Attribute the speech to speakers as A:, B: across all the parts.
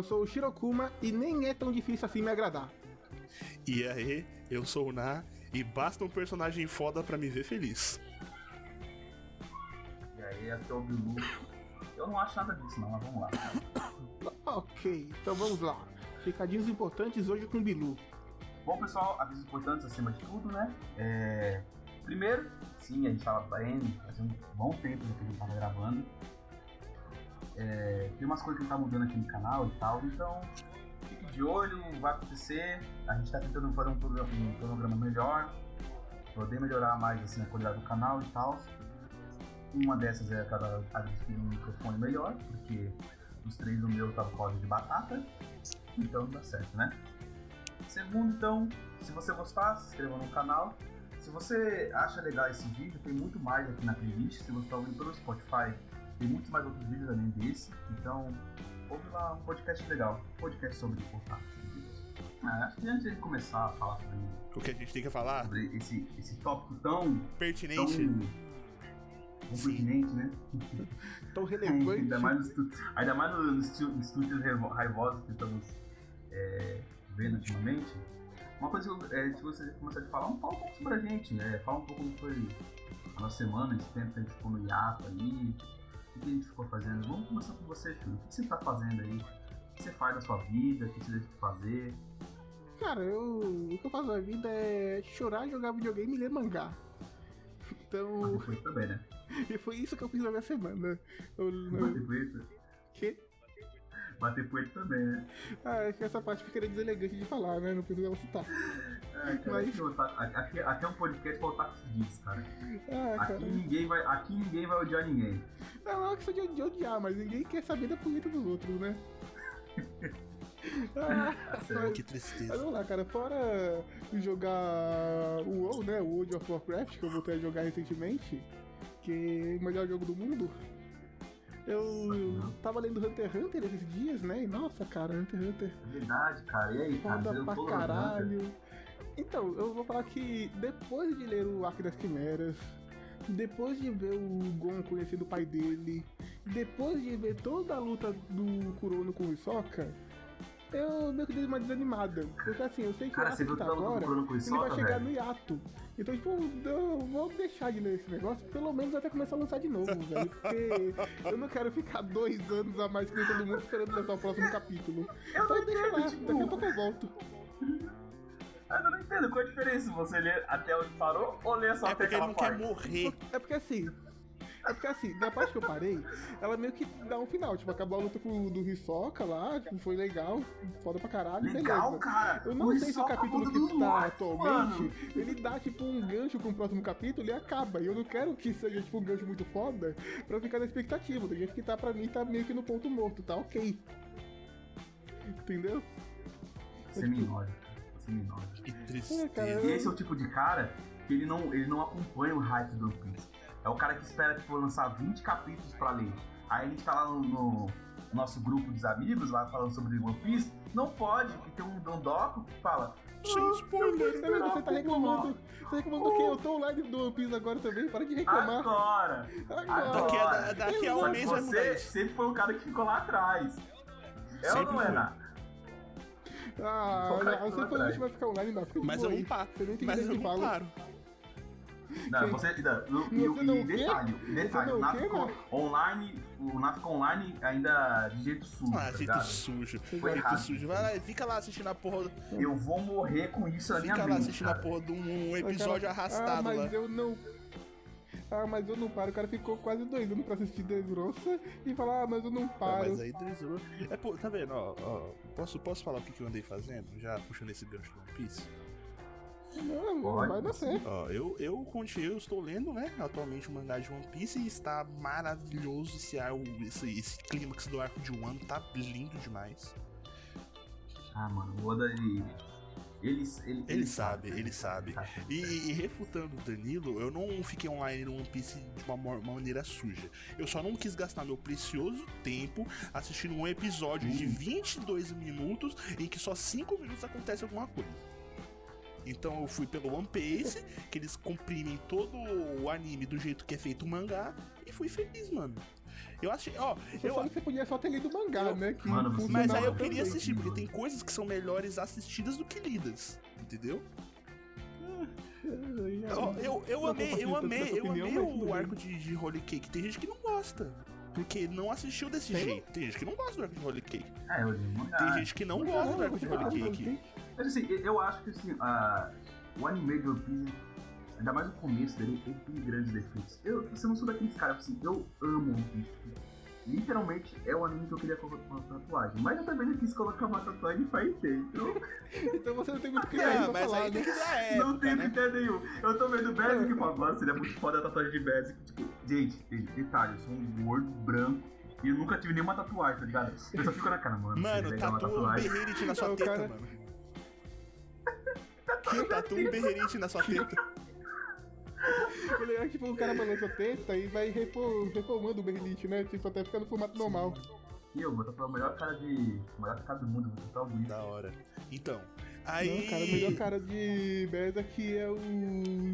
A: eu sou o Shirokuma e nem é tão difícil assim me agradar.
B: E aí, eu sou o Na e basta um personagem foda pra me ver feliz.
C: E aí, aqui é o Bilu. Eu não acho nada disso, não, mas vamos lá.
A: ok, então vamos lá. Recadinhos importantes hoje com o Bilu.
C: Bom, pessoal, avisos importantes acima de tudo, né? É... Primeiro, sim, a gente tava bem, fazia um bom tempo que a gente tava gravando. É... Tem umas coisas que tá mudando aqui no canal e tal, então fique de olho, vai acontecer. A gente tá tentando fazer um programa, um programa melhor, poder melhorar mais assim, a qualidade do canal e tal. Uma dessas é cada adquirir um microfone melhor, porque os três do meu tava com de batata, então dá certo, né? Segundo, então, se você gostar, se inscreva no canal. Se você acha legal esse vídeo, tem muito mais aqui na playlist. Se você está ouvindo pelo Spotify, tem muitos mais outros vídeos além desse. Então, ouve lá um podcast legal. Um podcast sobre contato. Ah, acho que antes de começar a falar sobre
B: o que a gente tem que falar
C: sobre esse, esse tópico tão
B: pertinente,
C: tão, tão pertinente, né?
A: tão relevante.
C: ainda mais nos, ainda mais nos, nos estúdios raivosos que estamos é, vendo ultimamente. Uma coisa que é, se você começar a falar, um, fala um pouco sobre a gente, né? Fala um pouco como foi a nossa semana, esse tempo que a gente ficou no hiato o que a gente ficou fazendo. Vamos começar com você, Chu. O que você tá fazendo aí? O que você faz na sua vida? O que você deixa de fazer?
A: Cara, eu, o que eu faço na vida é chorar, jogar videogame e ler mangá. Então.
C: Mas foi também, né?
A: E foi isso que eu fiz na minha semana.
C: Eu, eu...
A: Que?
C: Bater poeira também, né?
A: Ah, acho que essa parte ficaria deselegante de falar, né? Não precisa citar.
C: É, cara, Mas... aqui, aqui, é um podcast pra otaku diz, cara. Ah, aqui, Ninguém vai, aqui ninguém vai odiar ninguém.
A: Não, não é questão de odiar, mas ninguém quer saber da punheta dos outros, né?
B: ah, que tristeza.
A: Mas vamos lá, cara. Fora jogar o WoW, né? O World of Warcraft, que eu voltei a jogar recentemente, que é o melhor jogo do mundo. Eu tava lendo Hunter x Hunter esses dias, né? E nossa, cara, Hunter x Hunter.
C: Verdade, cara. E aí, cara?
A: Foda pra caralho. Então, eu vou falar que depois de ler o Arco das Quimeras, depois de ver o Gon conhecendo o pai dele, depois de ver toda a luta do Kurono com o Hisoka, eu meio que dei uma desanimada. Porque assim, eu sei que
C: Cara, o Arco
A: tá agora, ele vai chegar velho. no hiato. Então, tipo, eu vou deixar de ler esse negócio, pelo menos até começar a lançar de novo, velho. Porque eu não quero ficar dois anos a mais que todo mundo esperando lançar o próximo capítulo.
C: Eu
A: então
C: deixa
A: lá,
C: tipo...
A: daqui a pouco eu volto.
C: Eu não entendo qual a diferença você ler até onde parou ou ler só
B: é
C: até
B: aquela parte. É porque ele não quer morrer.
A: É porque assim, é porque assim, na parte que eu parei, ela meio que dá um final. Tipo, acabou a luta com, do Hisoka lá, tipo, foi legal, foda pra caralho.
C: Legal,
A: beleza.
C: cara.
A: Eu não
C: o
A: sei se o capítulo que está atualmente, mano. ele dá tipo um gancho com o próximo capítulo e acaba. E eu não quero que seja tipo um gancho muito foda pra ficar na expectativa. Do jeito que tá pra mim, tá meio que no ponto morto, tá ok. Entendeu?
C: Seminório. Seminório.
B: Que tristeza. É,
C: cara, Esse é o tipo de cara que ele não, ele não acompanha o hype do One Piece. É o cara que espera, tipo, lançar 20 capítulos pra ler. Aí a gente tá lá no, no nosso grupo dos amigos, lá falando sobre One Piece. Não pode, porque tem um dondoco que fala.
A: Sem spoiler, você tá reclamando. Você tá reclamando do quê? Eu tô online do One Piece agora também, para de reclamar.
C: Agora!
A: Agora.
B: Daqui a, daqui a um mês vai mudar
C: Você sempre foi o cara que ficou lá atrás. É ou não é?
A: Ah, você foi o último a ficar online, não.
B: Mas eu não paro. Você nem tem Mas eu não paro.
C: Não, você. Não, e, você não detalhe, detalhe, o NAF ficou online, o NAF ficou online ainda de jeito sujo. Ah,
B: tá jeito sujo. Foi jeito sujo. Vai lá, fica lá assistindo a porra.
C: Eu vou morrer com isso minha
B: Fica lá assistindo cara. a porra de um episódio
A: cara,
B: arrastado
A: ah, mas
B: lá.
A: eu não. Ah, mas eu não paro. O cara ficou quase dois anos pra assistir Dressrosa e falar, ah, mas eu não paro.
B: mas aí Dressrosa... É, pô, tá vendo, ó, ó, posso, posso falar o que, que eu andei fazendo? Já puxando esse gancho do One Piece?
A: Não, vai dar certo.
B: Ó, eu, eu continuo, eu estou lendo, né, atualmente o mangá de One Piece e está maravilhoso esse, esse, esse clímax do arco de Wano, tá lindo demais.
C: Ah, mano, o Oda, ele... Ele,
B: ele, ele, sabe, ele sabe. E, e, refutando o Danilo, eu não fiquei online no One Piece de uma, uma, maneira suja. Eu só não quis gastar meu precioso tempo assistindo um episódio de 22 minutos em que só 5 minutos acontece alguma coisa. Então eu fui pelo One Piece, que eles comprimem todo o anime do jeito que é feito o mangá, e fui feliz, mano. Eu achei, ó,
A: Você
B: eu,
A: sabe que você podia só ter lido o mangá,
B: Eu-
A: né? Que
C: Mano,
B: mas aí eu queria
A: também.
B: assistir, porque tem coisas que são melhores assistidas do que lidas, entendeu? Ó, eu, eu
A: Não
B: amei, eu amei, eu amei o arco de, de Holy Cake. Tem gente que não gosta. Porque não assistiu desse
A: Tem?
B: jeito. Tem gente que não gosta do arco de Holy Cake.
C: É, eu li.
B: Tem gente que não gosta do arco de Holy Cake.
C: Mas assim, eu acho que assim, a- o anime de One Piece, ainda mais o começo dele, ele tem grandes defeitos. Eu, eu não sou daqueles caras, assim, eu amo One Piece. Literalmente é o anime que eu queria colocar uma tatuagem. Mas eu também não quis colocar uma tatuagem e Fairy Então
A: Então você não tem muito
B: Ah,
A: pra
B: mas
A: falar,
B: aí tem
A: né?
B: que dar
C: não
B: época,
C: tem
B: né?
C: critério nenhum. Eu tô vendo Basic e falo, mano, seria muito foda a tatuagem de Basic. Tipo, gente, detalhe, eu sou um gordo branco e eu nunca tive nenhuma tatuagem, tá ligado? Eu só fico na cara, mano.
B: Mano, tatua um berrite na sua
A: Não,
B: teta,
A: cara-
B: mano. Tatua um berrite na sua teta.
A: O legal é que tipo, o cara balança a testa e vai refor- reformando o Berlite, né? Tipo, até ficar no formato normal.
C: E eu vou tatuar a melhor cara de. a melhor cara do mundo, vou tatuar o Luiz.
B: Da hora. Então, aí...
A: Não, cara, o melhor cara de Beza que é o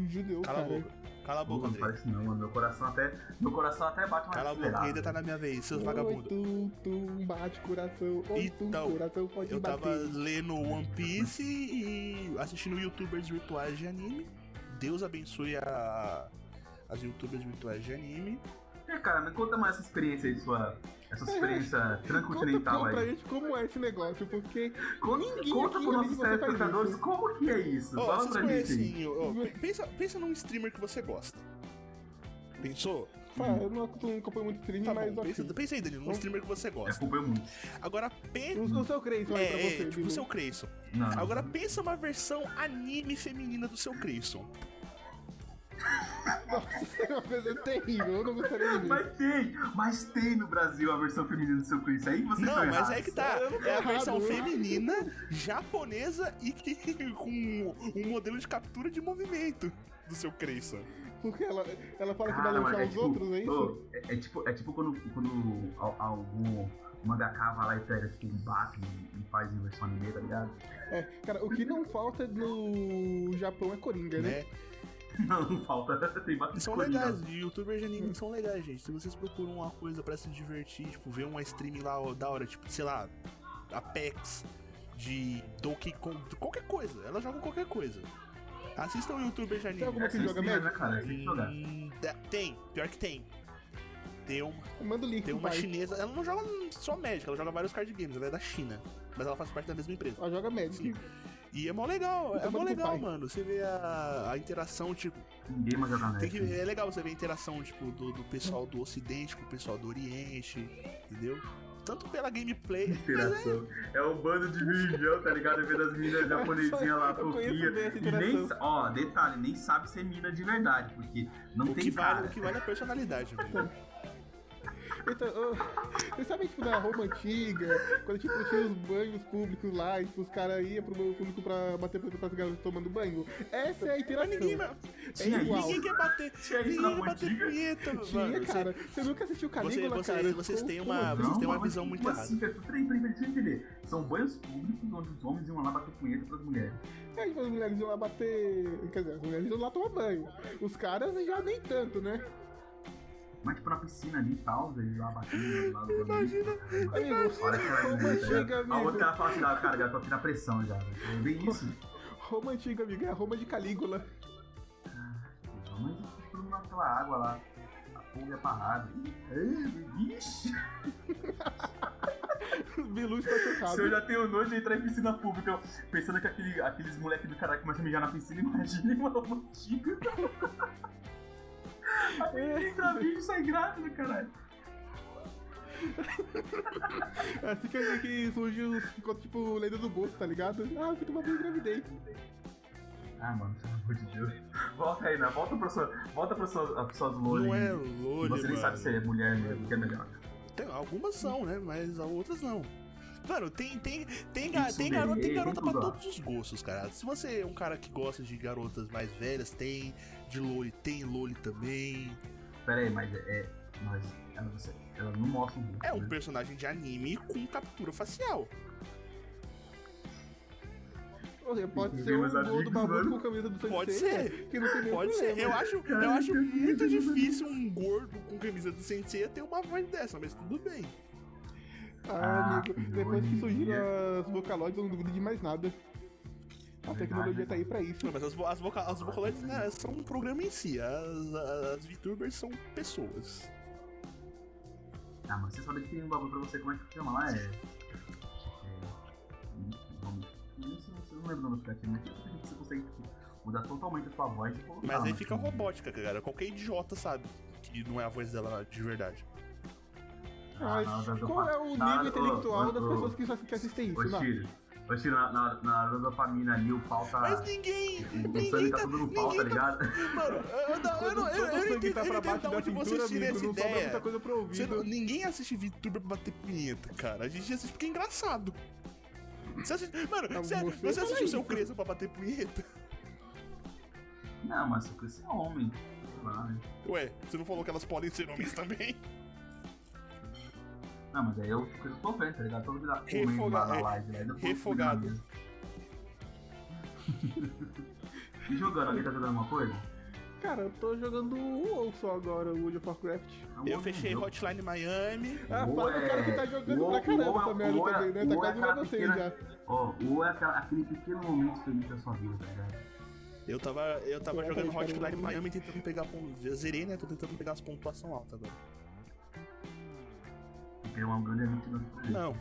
A: judeu,
B: Cala a
A: cara.
B: boca. Cala a boca,
C: não
B: André.
C: faz isso não, mano. Meu coração até. Meu coração até bate mais
B: Cala a boca, ainda tá na minha vez, seus
A: Oi,
B: vagabundos.
A: tum, tum, bate coração. Oi, tum,
B: Então,
A: coração pode
B: Eu tava
A: bater.
B: lendo One Piece e assistindo youtubers virtuais de anime. Deus abençoe a, as youtubers virtuais de anime.
C: É, cara, me conta mais essa experiência aí, sua. Essa experiência
A: Conta,
C: transcontinental
A: conta pra
C: aí.
A: gente como é esse negócio, porque
C: Conta,
A: ninguém
C: conta pros nossos telespectadores como que é isso.
B: Ó,
C: Fala pra gente
B: pe- pensa, pensa num streamer que você gosta. Pensou?
A: Ah, eu não acompanho muito streaming,
B: Tá
A: mas
B: bom, pensa, pensa aí, Danilo, num streamer que você
C: É,
B: gosta.
C: acompanho muito.
B: Agora pensa.
A: O, o seu Creyson aí pra
B: É,
A: você,
B: é, tipo o seu Creyson. Agora pensa uma versão anime feminina do seu Creyson.
A: Nossa, é uma coisa terrível, eu não gostaria de ver.
C: Mas tem, mas tem no Brasil a versão feminina do seu Chris. Aí vocês
B: Não,
C: estão
B: mas
C: errados.
B: é que tá. É a
A: errado,
B: versão
A: eu-
B: feminina, japonesa e que- com um modelo de captura de movimento do seu Creyson.
A: Porque ela, ela fala que vai lançar
C: é
A: os
C: tipo,
A: outros, é isso?
C: é, é tipo, é tipo quando, quando al- algum mangaka vai lá e pega tipo, um bate e, e faz em versão anime, tá ligado?
A: É, cara, o que não falta no Japão é Coringa, né?
B: Né?
C: Não, não falta. Tem bastante
B: São legais, youtubers de anime são legais, gente. Se vocês procuram uma coisa pra se divertir, tipo, ver uma stream lá ó, da hora, tipo, sei lá, Apex, de Donkey Kong, qualquer coisa. Ela joga qualquer coisa. Assistam o youtuber de
A: Tem
B: anime.
A: alguma
C: É,
A: que joga Magic?
C: né, cara? Tem.
B: Hum, da- tem, pior que tem. Tem uma,
A: Manda o link
B: tem uma chinesa, ela não joga só Magic, ela joga vários card games, ela é da China. Mas ela faz parte da mesma empresa.
A: Ela joga Magic.
B: E é mó legal, é mó legal,
A: pai.
B: mano. Você vê a, a interação, tipo,
C: Ninguém mais joga
B: tem que, é legal você ver a interação, tipo, do, do pessoal do ocidente com o pessoal do oriente, entendeu? Tanto pela gameplay,
C: Interação. É um bando de virgão, tá ligado? Vendo as minas japonesinhas lá,
A: essa
C: E nem, ó, detalhe, nem sabe ser mina de verdade, porque não
B: o
C: tem
B: que,
C: cara.
B: vale, o que vale é a personalidade, velho.
A: Então, vocês sabem, tipo, na Roma antiga, quando tipo, tinha os banhos públicos lá, e tipo, os caras iam pro banho público pra bater pra as garotas tomando banho? Essa é a
B: Mas
A: interação.
B: ninguém,
C: Tinha
A: é igual.
B: ninguém quer bater,
C: Tinha
B: ninguém quer bater punheta,
A: Tinha,
B: mano. Você-
A: cara. Você nunca assistiu Calígula,
B: você-
A: cara?
B: vocês têm uma-
A: assim?
B: vocês têm uma
C: mas
B: visão
C: como
B: muito
C: assim, cara? Peraí, peraí, peraí, deixa eu entender. São banhos públicos onde os homens iam lá bater punheta pras mulheres.
A: É, tipo, as mulheres iam lá bater. Quer dizer, as mulheres iam lá tomar banho. Os caras já nem tanto, né?
C: Mas tipo na piscina ali e tal, eles lá batendo lá do
B: Imagina,
A: Amigo,
C: Olha que ela
A: Roma antiga,
C: A outra
A: amigo.
C: ela fala assim, ah, cara, já tô aqui na pressão já. É bem isso.
A: Roma antiga, amigo. É a Roma de Calígula.
C: Mas todo mundo naquela água lá. A porra é parada. Ixi,
A: Bilu está
C: se eu
A: chocado.
C: já tenho nojo de entrar em piscina pública, eu pensando que aquele, aqueles moleques do caralho começam a mijar na piscina, imagina uma roupa antiga. A menina entra vídeo e sai grávida, caralho.
A: É assim que, que surge os. Tipo lenda do gosto, tá ligado? Ah, eu fui tomar banho e engravidei.
C: Ah, mano, pelo amor de Deus. Volta aí, né? Volta pra sua. Volta pra sua, pra suas loli.
B: não é loli,
C: Você nem
B: mano.
C: sabe se é mulher mesmo, que é melhor.
B: Tem, algumas são, né? Mas outras não. Mano, tem, tem, tem, ga- tem, garota, tem garota pra todos os gostos, cara. Se você é um cara que gosta de garotas mais velhas, tem. De Loli, tem Loli também.
C: Pera aí, mas é. Mas ela, você, ela não mostra o rosto.
B: É um
C: né?
B: personagem de anime com captura facial.
A: Ou seja, pode ser um
C: meus
A: gol do
C: mano.
A: com camisa do
B: Pode
A: Sensei,
B: ser.
A: Que não tem nenhum
B: Pode ser.
A: problema.
B: Eu acho, eu
C: Cara,
B: acho
C: que
B: muito difícil um gordo com camisa do Sensei ter uma voz dessa, mas tudo bem.
A: Ah,
C: Ah,
A: amigo, depois que surgiram as Vocaloids, eu não duvido de mais nada. A tecnologia
C: né?
A: tá aí pra isso.
B: Não, mas as, vo- as, voca, as Vocaloids né, são um programa em si. As, as VTubers são pessoas.
C: Ah, mas você sabe que tem um bagulho pra você, como é que chama lá? É. é não sei, você não lembra o nome do aplicativo, mas você consegue tipo, mudar totalmente a sua voz e colocar.
B: Mas aí
C: né?
B: fica robótica, cara. Qualquer idiota sabe que não é a voz dela de verdade.
C: Ah,
A: qual é o nível intelectual das pessoas que, assistem isso, não?
C: Ô, Chiro, na, na, na hora da dopamina ali, o pau tá.
B: Mas ninguém.
C: O
B: Ninguém
C: sangue
B: tá.
C: tá tudo no pau, tá
B: tá
C: ligado?
B: Mano, eu, não- eu, não- eu, eu,
A: o
B: não
A: sangue
B: entendo,
A: tá
B: eu
A: pra
B: entendo
A: da
B: de onde vocês tiram essa
A: não sobra
B: ideia.
A: muita coisa pro
B: Você
A: ouvido.
B: não- ninguém assiste VTuber pra bater punheta, cara. A gente assiste porque é engraçado. Você assiste, mano,
A: Ah,
B: você,
A: você
B: você assiste o seu. Crespo pra bater punheta?
C: Não, mas se você é homem. sei lá, né?
B: Ué, você não falou que elas podem ser homens também?
C: Não, mas aí eu, eu tô vendo, tá ligado? Todo mundo comendo
B: Refoga-
C: lá na
B: é,
C: live, né? Depois
B: refogado.
C: mesmo. E jogando, alguém tá jogando alguma coisa?
A: Cara, eu tô jogando o WoW só agora, o World of Warcraft.
B: Eu fechei Hotline Miami.
A: Ah, fala do cara que tá
C: é-
A: jogando
C: o-
A: pra caramba essa merda também, né? Tá quase igual você já.
C: Ó, ou é aquela- aquele pequeno momento feliz da sua vida, tá ligado?
B: Eu tava, eu tava jogando Hotline Miami tentando pegar pontos. Já zerei, né? Tô tentando pegar as pontuação alta agora.
C: Porque é uma grande amigo do
B: Não,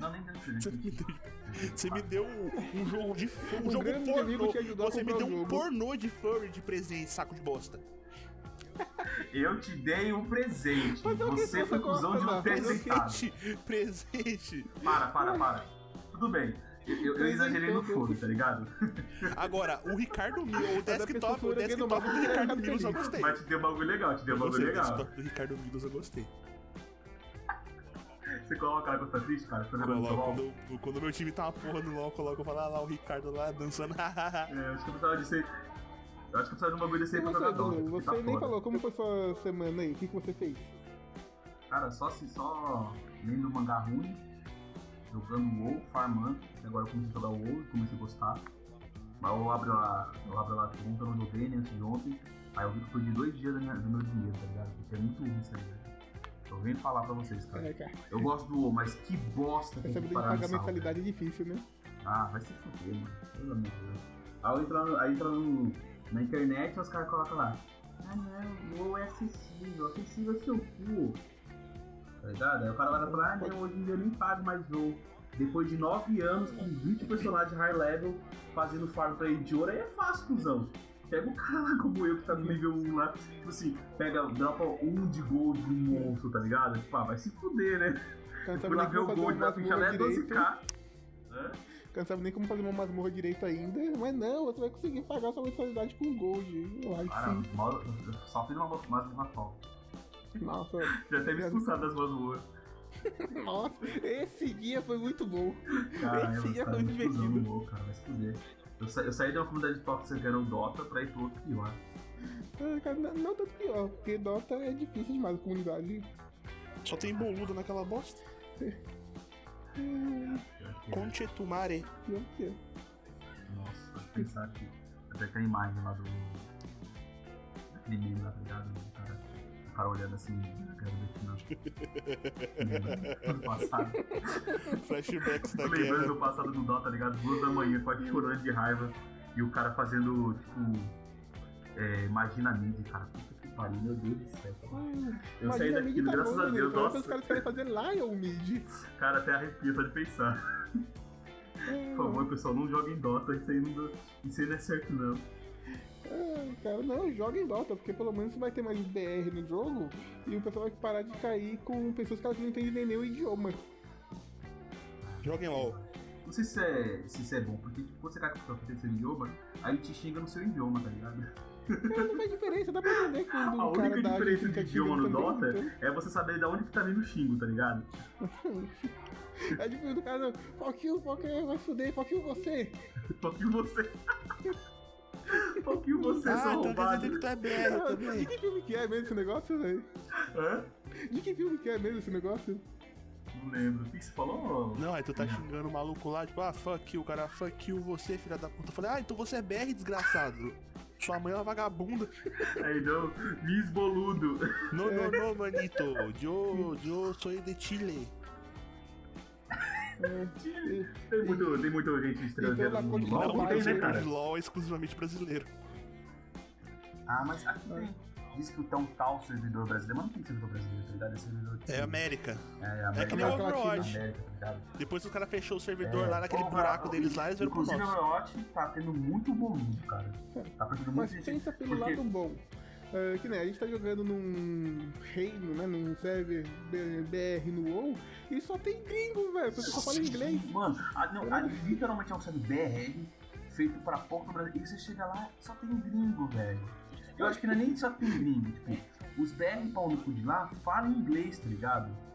C: Não, nem
B: você me deu, você me deu um, um jogo de um
A: Um
B: jogo
A: grande
B: pornô. Você me deu
A: o
B: um
A: jogo.
B: pornô de furry de presente, saco de bosta.
C: Eu te dei um presente.
A: Mas é o
C: Você foi cuzão de um presentado.
B: Presente, presente.
C: Para, para, para. Tudo bem. Eu, eu- eu exagerei no furo, tá ligado?
B: Agora, o Ricardo Milo, o desktop, o desktop do Ricardo Milos eu gostei.
C: Mas te deu um bagulho legal, te deu um bagulho legal.
B: desktop do Ricardo Milos eu gostei.
C: Você coloca lá quando tá triste, cara? Quando eu
B: Coloco,
C: LOL.
B: quando, eu- quando meu time tá uma porra no LOL, eu coloco e falo, ah lá, o Ricardo lá dançando.
C: É, eu acho que eu precisava de ser. Eu acho que eu precisava de um bagulho desse aí pra
A: você,
C: jogar Dota.
A: Bruno,
C: porque
A: você
C: tá
A: nem
C: foda.
A: falou como foi sua semana aí, o que, que você fez?
C: Cara, só assim, só lendo mangá ruim, jogando WoW, farmando, agora eu comecei a jogar WoW e comecei a gostar. Mas eu abro lá, eu abro lá, eu não joguei, né, antes de ontem, aí eu vi que foi de dois dias da minha- do meu dinheiro, tá ligado? Porque é muito ruim isso aí. Tô vendo falar pra vocês, cara.
A: É, cara,
C: Eu gosto do WoW, mas que bosta tem
A: essa
C: que
A: vida de
C: parar
A: pagar mensalidade é difícil, né?
C: Ah, vai se fuder, mano. Pelo amor de Deus. Aí no- aí entra no, na internet e os caras colocam lá. Ah não, o WoW é acessível, acessível é seu cu. Tá ligado? Aí o cara vai falar, ah não, hoje em dia eu nem pago mais WoW. Depois de 9 anos com 20 personagens high level fazendo farm pra ele de ouro, aí é fácil, cuzão. Pega o cara como eu que tá no nível 1 lá, tipo assim, pega, dropa um de gold um monstro, tá ligado? Tipo, ah, vai se fuder, né?
A: Não
C: Fui
A: sabe
C: lá
A: nem
C: ver o
A: como fazer
C: gold da ficha
A: masmorra
C: é
A: direito.
C: 12k. Hã?
A: Não sabe nem como fazer uma masmorra direito ainda, mas não, você vai conseguir pagar sua mensalidade com gold. Ai,
C: Cara,
A: sim.
C: mal- eu só fiz uma uma top.
A: Nossa,
C: Já até me expulsado das masmorras.
A: nossa, esse dia foi muito bom.
C: Caramba,
A: Esse dia foi divertido.
C: no WoW, cara, vai se fuder. Eu, sa eu saí de uma comunidade tóxica que era o Dota pra ir pro outro pior.
A: Ah, cara, não, não tanto pior, porque Dota é difícil demais a comunidade.
B: Só tem boludo naquela bosta.
C: É.
A: Que é.
C: Nossa, pensar que. Até que a imagem lá do. Daquele meme lá, tá ligado? O cara, cara olhando assim, quero ver que não. Ano passado.
B: Flashbacks da
C: Tô lembrando
B: guerra.
C: do passado do Dota, tá ligado? Duas da manhã, quase chorando de raiva. E o cara fazendo, tipo. É, imagina a mídia, cara. Puta que pariu, meu Deus do céu.
A: Hum,
C: Eu saí daquilo,
A: tá
C: graças
A: bom,
C: a? Deus, nossa.
A: Os caras querem fazer Lion Mid.
C: Cara, até arrepia só de pensar. Por favor, pessoal, não joguem Dota, isso aí não, dá- isso aí não é certo não.
A: Ah, cara, não, joga em Dota, porque pelo menos vai ter mais BR no jogo e o pessoal vai parar de cair com pessoas que elas não entendem nem o idioma.
B: Joguem LOL.
C: Não sei se é, se isso é bom, porque tipo, quando você cai com a pessoa que tem seu idioma, aí te xinga no seu idioma, tá ligado?
A: Cara, não faz diferença, dá pra entender quando
C: A
A: o cara
C: única diferença de
A: que
C: idioma no Dota é você saber de onde que tá vindo o xingo, tá ligado?
A: É difícil do cara, fuck you, fuck you, vai fuder, fuck you você.
C: Fuck you você. Fuck you você,
B: ah, então quer
C: arrombado.
B: dizer que tu é BR
A: De
B: também.
A: que filme que é mesmo esse negócio, velho?
C: Hã?
A: De que filme que é mesmo esse negócio?
C: Não lembro. O que você falou?
B: Não, aí tu tá xingando o maluco lá, tipo, ah, fuck you, cara, fuck you, você, filha da puta. Eu falei, ah, então você é BR, desgraçado. Sua mãe é uma vagabunda.
C: Aí não, Miss Boludo.
B: Não, não, não, manito. Eu, eu sou de Chile.
A: É,
C: Tem muito, tem muito gente estrangeira
A: Então,
C: no LOL,
A: mais,
C: tem, né, cara?
B: LOL é exclusivamente brasileiro.
C: Ah, mas aqui tem. Diz que tem um tal servidor brasileiro, mas não tem servidor brasileiro, tá ligado? É servidor.
B: É América.
C: É,
B: É
C: América.
B: que nem o Overwatch.
C: América, tá?
B: Depois que os caras fechou o servidor
C: É,
B: lá naquele
C: Over-
B: buraco deles lá, eles viram pro
C: Inclusive, o
B: nosso.
C: Overwatch tá tendo muito volume, cara. Tá perdendo
A: Mas
C: muita gente.
A: pensa pelo
C: porque-
A: lado bom. É, que nem a gente tá jogando num reino, né? Num server BR no WoW e só tem gringo, velho. Você só fala inglês.
C: Mano, a, não, a, literalmente é um server BR feito pra pouco no Brasil. E você chega lá, só tem gringo, velho. Eu acho que não é nem só tem gringo, tipo, os BR pau no cu de lá falam inglês, tá ligado?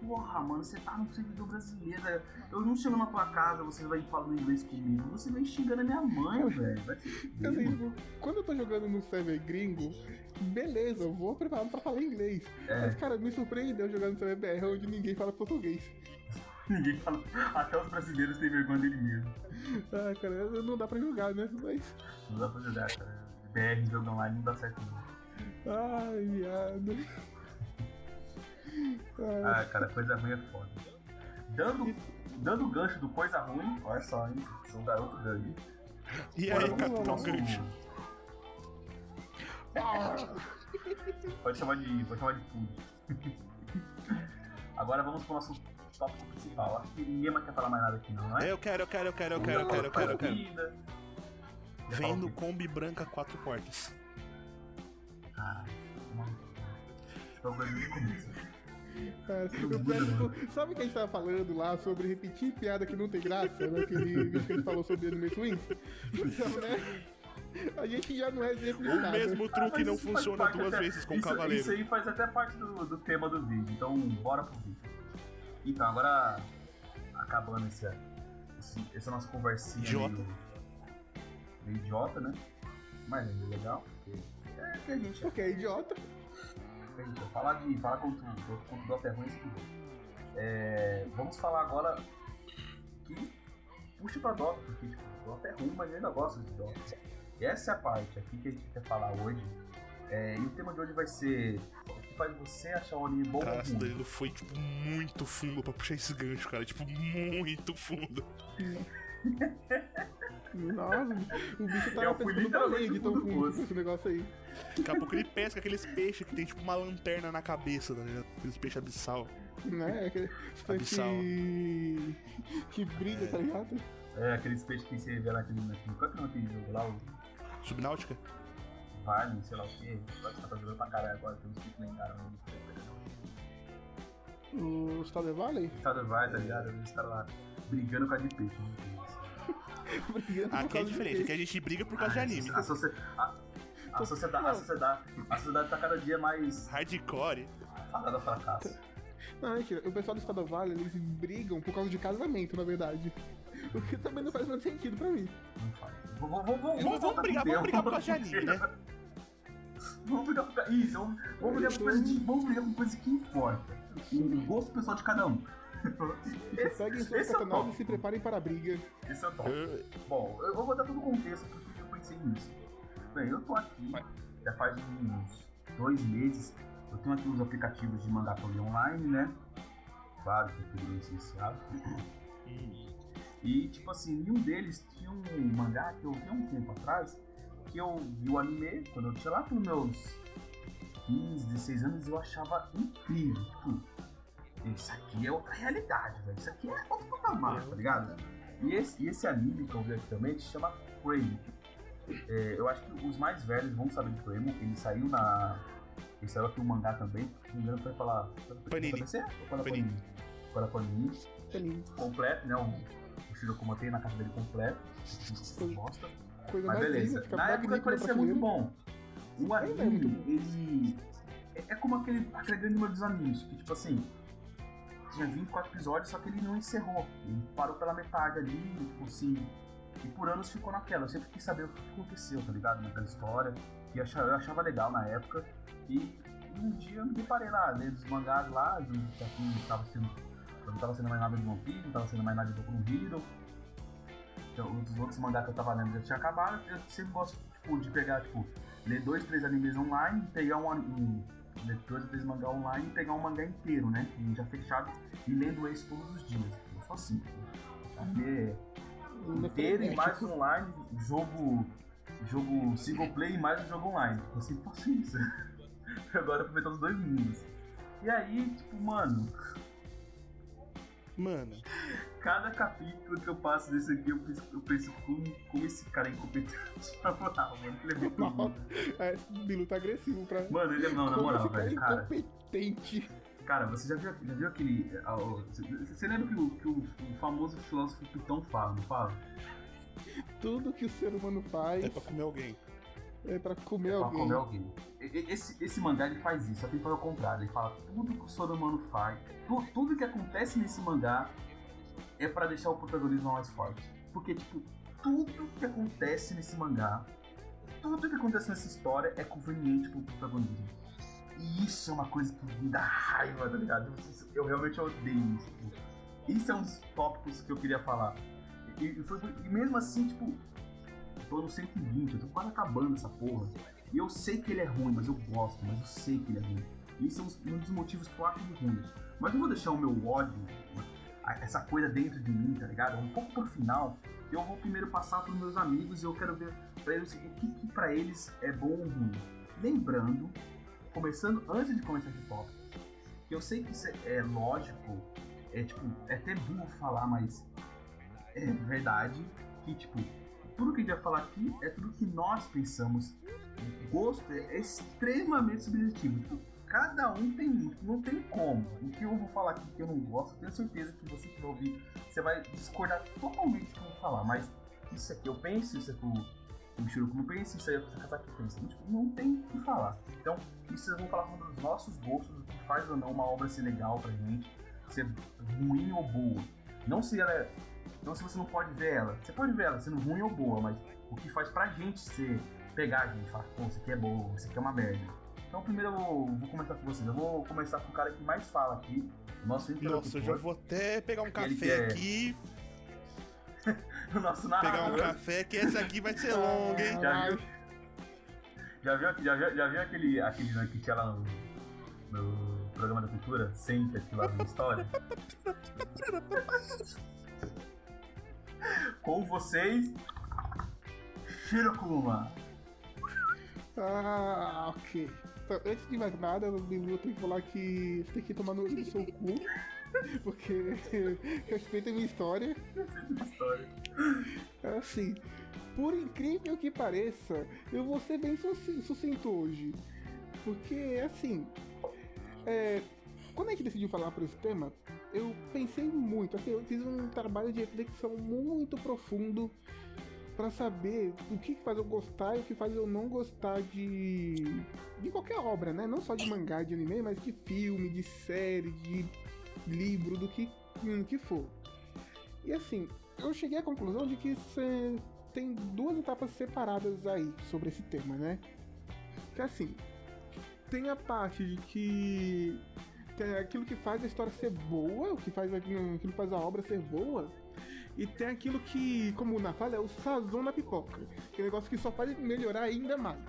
C: Porra, mano, você tá no servidor brasileiro, velho. Eu não chego na tua casa, você vai falando inglês comigo. Você vem xingando a minha mãe, velho. Vai
A: tipo, quando eu tô jogando no server gringo, beleza, eu vou preparado pra falar inglês.
C: É.
A: Mas, cara, me surpreendeu jogando no server BR onde ninguém fala português.
C: Ninguém fala. Até os brasileiros têm vergonha dele mesmo.
A: Ah, cara, não dá pra jogar, né? Mas.
C: Não dá pra jogar, cara. BR jogo online não dá certo não.
A: Ai, viado.
C: Ah, cara, coisa ruim é foda. Dando, dando o gancho do coisa ruim, olha só, hein? Sou um garoto grande.
B: E
C: Bora,
B: aí, Capitão Gancho?
C: Pode chamar de. Pode chamar de tudo. Agora vamos pro nosso tópico principal. Acho que ninguém mais quer falar mais nada aqui, não, né?
B: Eu quero, eu quero, eu quero, eu quero, eu quero, eu quero, eu quero. Vem no? Kombi branca quatro portas.
C: Ah, mano. Tô agora no começo.
A: Cara,
C: muda,
A: peço-
C: mano.
A: sabe o que a gente tava falando lá sobre repetir piada que não tem graça, naquele vídeo que a gente falou sobre Anime Swings? Então, né? A gente já não é exemplo de
B: O
A: nada.
B: mesmo
C: Ah,
B: truque
C: mas
B: não funciona duas
C: até-
B: vezes com o
C: isso,
B: cavaleiro.
C: Isso aí faz até parte do, do tema do vídeo, então bora pro vídeo. Então, agora acabando esse, esse, essa nossa conversinha
B: Idiota.
C: Meio, meio idiota, né? Mas é legal, porque é que a gente,
A: Porque é idiota.
C: Gente falar de falar contra o contra o Dota é ruim, isso tudo. É, vamos falar agora que puxa pra Dota, porque tipo, Dota é ruim, mas eu ainda gosto de Dota. Essa é a parte aqui que a gente quer falar hoje. É, e o tema de hoje vai ser o que faz você achar o anime bom ou
B: Cara, esse
C: ruim.
B: Danilo foi, tipo, muito fundo pra puxar esse gancho, cara. Tipo, muito fundo.
A: Nossa, o bicho tava
C: Eu fui
A: pescando baleia
C: literalmente
A: de tão com esse negócio aí.
B: Daqui a pouco ele pesca aqueles peixes que tem, tipo, uma lanterna na cabeça, tá ligado? Aqueles peixes abissal.
A: Né? Aquele
B: Abissal.
A: que... que brilha, tá ligado?
C: É, aqueles peixes que você vê naquele. naquele qual é que é aquele jogo lá? O
B: Subnáutica?
C: Vale, sei lá o que. Você tá jogando pra caralho agora, tem uns peixes lendários no
A: O Stardew Valley?
C: Estado vai, tá ligado? Os caras lá brigando com a de peixe. né?
A: Brigando
B: Aqui é
A: causa de
B: diferente, aqui a gente briga por causa de
C: Ah,
B: anime.
C: A, socie- a- a sociedade, a, sociedade, a sociedade tá cada dia mais
B: Hardcore.
C: fadada ao fracasso.
A: Não, mentira. O pessoal do Stardew Valley, eles brigam por causa de casamento, na verdade. O que também não faz muito sentido pra mim.
C: Não faz. Vamos, vamos, vamos,
B: Vamos, brigar, vamos brigar por causa de anime, né?
C: Vamos brigar por Isso, vamos, vamos brigar por coisa de. Vamos brigar por coisa que importa. O gosto pessoal de cada um.
A: Peguem suas
C: esse é
A: e se preparem para a briga.
C: Esse é o top. Bom, eu vou dar todo o contexto porque eu pensei nisso. Bem, eu tô aqui já faz uns dois meses. Eu tenho aqui os aplicativos de ler online, né? Vários que eu licenciado. E, tipo assim, em um deles tinha um mangá que eu vi há um tempo atrás, que eu vi o anime, quando eu tinha lá pelos meus 15, 16 anos, eu achava incrível. Tipo, isso aqui é outra realidade, velho. Isso aqui é outro patamar, tá ligado? E esse, e esse anime que eu vi aqui também se chama Frame. É, eu acho que os mais velhos vão saber de Frame, ele saiu na. Ele saiu aqui o mangá também, se não me engano foi pela. foi pela
B: Panini.
C: Pela
B: Panini.
C: Panini? Pela Panini
A: É lindo.
C: completo, né? O, o Shirokuma tem na casa dele completo. Gosta.
A: Coisa
C: Mas beleza.
A: linda, fica
C: Na época
A: magnífico
C: parecia
A: na
C: muito bom. O
A: é
C: anime, ele. É é como aquele, aquele grande número dos animes, que tipo assim. Tinha 24 episódios, só que ele não encerrou. Ele parou pela metade ali, tipo assim. E por anos ficou naquela. Eu sempre quis saber o que aconteceu, tá ligado? Naquela história. E eu achava, legal na época. E um dia eu me deparei lá, lendo os mangás lá, com quem tava sendo. Não tava sendo mais nada de One Piece, não tava sendo mais nada de Boku Hero. Então, os outros mangá que eu tava lendo já tinha acabado. Eu sempre gosto tipo, de pegar, tipo, ler dois, três animes online, pegar um, um dois, três mangá online e pegar um mangá inteiro, né? Já fechado e lendo esse todos os dias. Eu sou assim. Ler inteiro e mais online, jogo jogo single play e mais um jogo online. Eu sempre faço isso. Agora aproveitar os dois mundos. E aí, tipo, mano.
B: Mano.
C: Cada capítulo que eu passo desse aqui, eu penso, eu penso como, como esse cara é incompetente na moral, mano. Ele é muito
A: Nossa, é, Bilu tá agressivo pra.
C: Mano, ele é. Não, na moral,
A: cara é
C: velho, cara.
A: incompetente.
C: Cara, você já viu, já viu aquele. ah, o- Você você lembra que, o, que o, o famoso filósofo Pitão fala, não fala?
A: Tudo que o ser humano faz
B: É pra comer alguém.
A: é pra comer
C: Pra
A: alguém.
C: comer alguém. Esse, esse mangá ele faz isso, só que ele faz o contrário. Ele fala tudo que o ser humano faz, tu- tudo que acontece nesse mangá é pra deixar o protagonismo mais forte. Porque, tipo, tudo que acontece nesse mangá, tudo que acontece nessa história é conveniente pro protagonismo. E isso é uma coisa que me dá raiva, tá ligado? Eu, realmente odeio isso. Tipo. Isso é um dos tópicos que eu queria falar. E, e foi, e mesmo assim, tipo, tô no 120, eu tô quase acabando essa porra. E eu sei que ele é ruim, mas eu gosto, mas eu sei que ele é ruim. E isso é um dos motivos que eu acho ruim. Mas eu vou deixar o meu ódio, essa coisa dentro de mim, tá ligado? Um pouco pro final. Eu vou primeiro passar pros meus amigos e eu quero ver pra eles o que, que pra eles é bom ou ruim. Lembrando, começando antes de começar esse tópico, que eu sei que isso é, é lógico, é tipo, é até burro falar, mas é verdade que, tipo, tudo que a gente vai falar aqui é tudo que nós pensamos. Gosto é extremamente subjetivo. Cada um tem. Não tem como. O que eu vou falar aqui que eu não gosto, eu tenho certeza que você que vai ouvir, você vai discordar totalmente do que eu vou falar. Mas isso aqui eu penso, isso aqui o o Michiro como pensa, isso aí o Sakazaki pensa. Então, tipo, não tem o que falar. Então, isso vocês vão falar sobre os nossos gostos, o que faz ou não uma obra ser legal pra gente, ser ruim ou boa. Não se ela é não se você não pode ver ela. Você pode ver ela sendo ruim ou boa, mas o que faz pra gente ser. pegar a gente, falar, pô, isso aqui é boa, isso aqui é uma merda. Então primeiro eu vou, vou começar com vocês. Eu vou começar com o cara que mais fala aqui. o Nosso
B: Nossa, eu já vou até pegar um café
C: que é-
B: aqui.
C: o nosso
B: Pegar um
C: narrador.
B: café, que esse aqui vai ser longo, hein?
C: Já viu? Já viu, já viu, já viu aquele, aquele né, que tinha lá no, no programa da cultura? Sempre aqui lá na história? Com vocês, Shirokuma.
A: Ah, ok. Antes de mais nada, eu tenho que falar que você tem que tomar no, no seu cu. Porque respeita a minha história.
C: História.
A: Assim, por incrível que pareça, eu vou ser bem suci- sucinto hoje. Porque, assim, é, quando a gente decidiu falar por esse tema, eu pensei muito, assim, eu fiz um trabalho de reflexão muito profundo pra saber o que faz eu gostar e o que faz eu não gostar de de qualquer obra, né? Não só de mangá, de anime, mas de filme, de série, de livro, do que, do que for. E assim, eu cheguei à conclusão de que cê- tem duas etapas separadas aí sobre esse tema, né? Que assim, tem a parte de que tem aquilo que faz a história ser boa, o que faz aquilo que faz a obra ser boa, e tem aquilo que, como o fala, é o sazão na pipoca, que é um negócio que só faz melhorar ainda mais.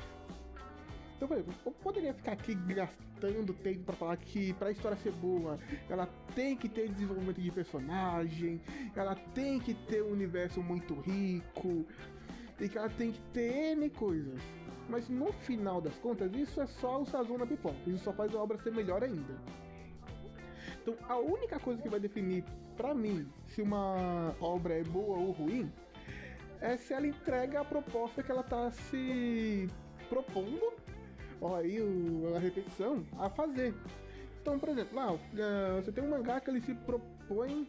A: Então, por exemplo, eu poderia ficar aqui gastando tempo pra falar que pra história ser boa, ela tem que ter desenvolvimento de personagem, ela tem que ter um universo muito rico, e que ela tem que ter N coisas. Mas no final das contas, isso é só o sazão na pipoca, isso só faz a obra ser melhor ainda. Então, a única coisa que vai definir pra mim se uma obra é boa ou ruim é se ela entrega a proposta que ela tá se propondo, ó aí o- a repetição, a fazer. Então, por exemplo, lá, eh, você tem um mangá que ele se propõe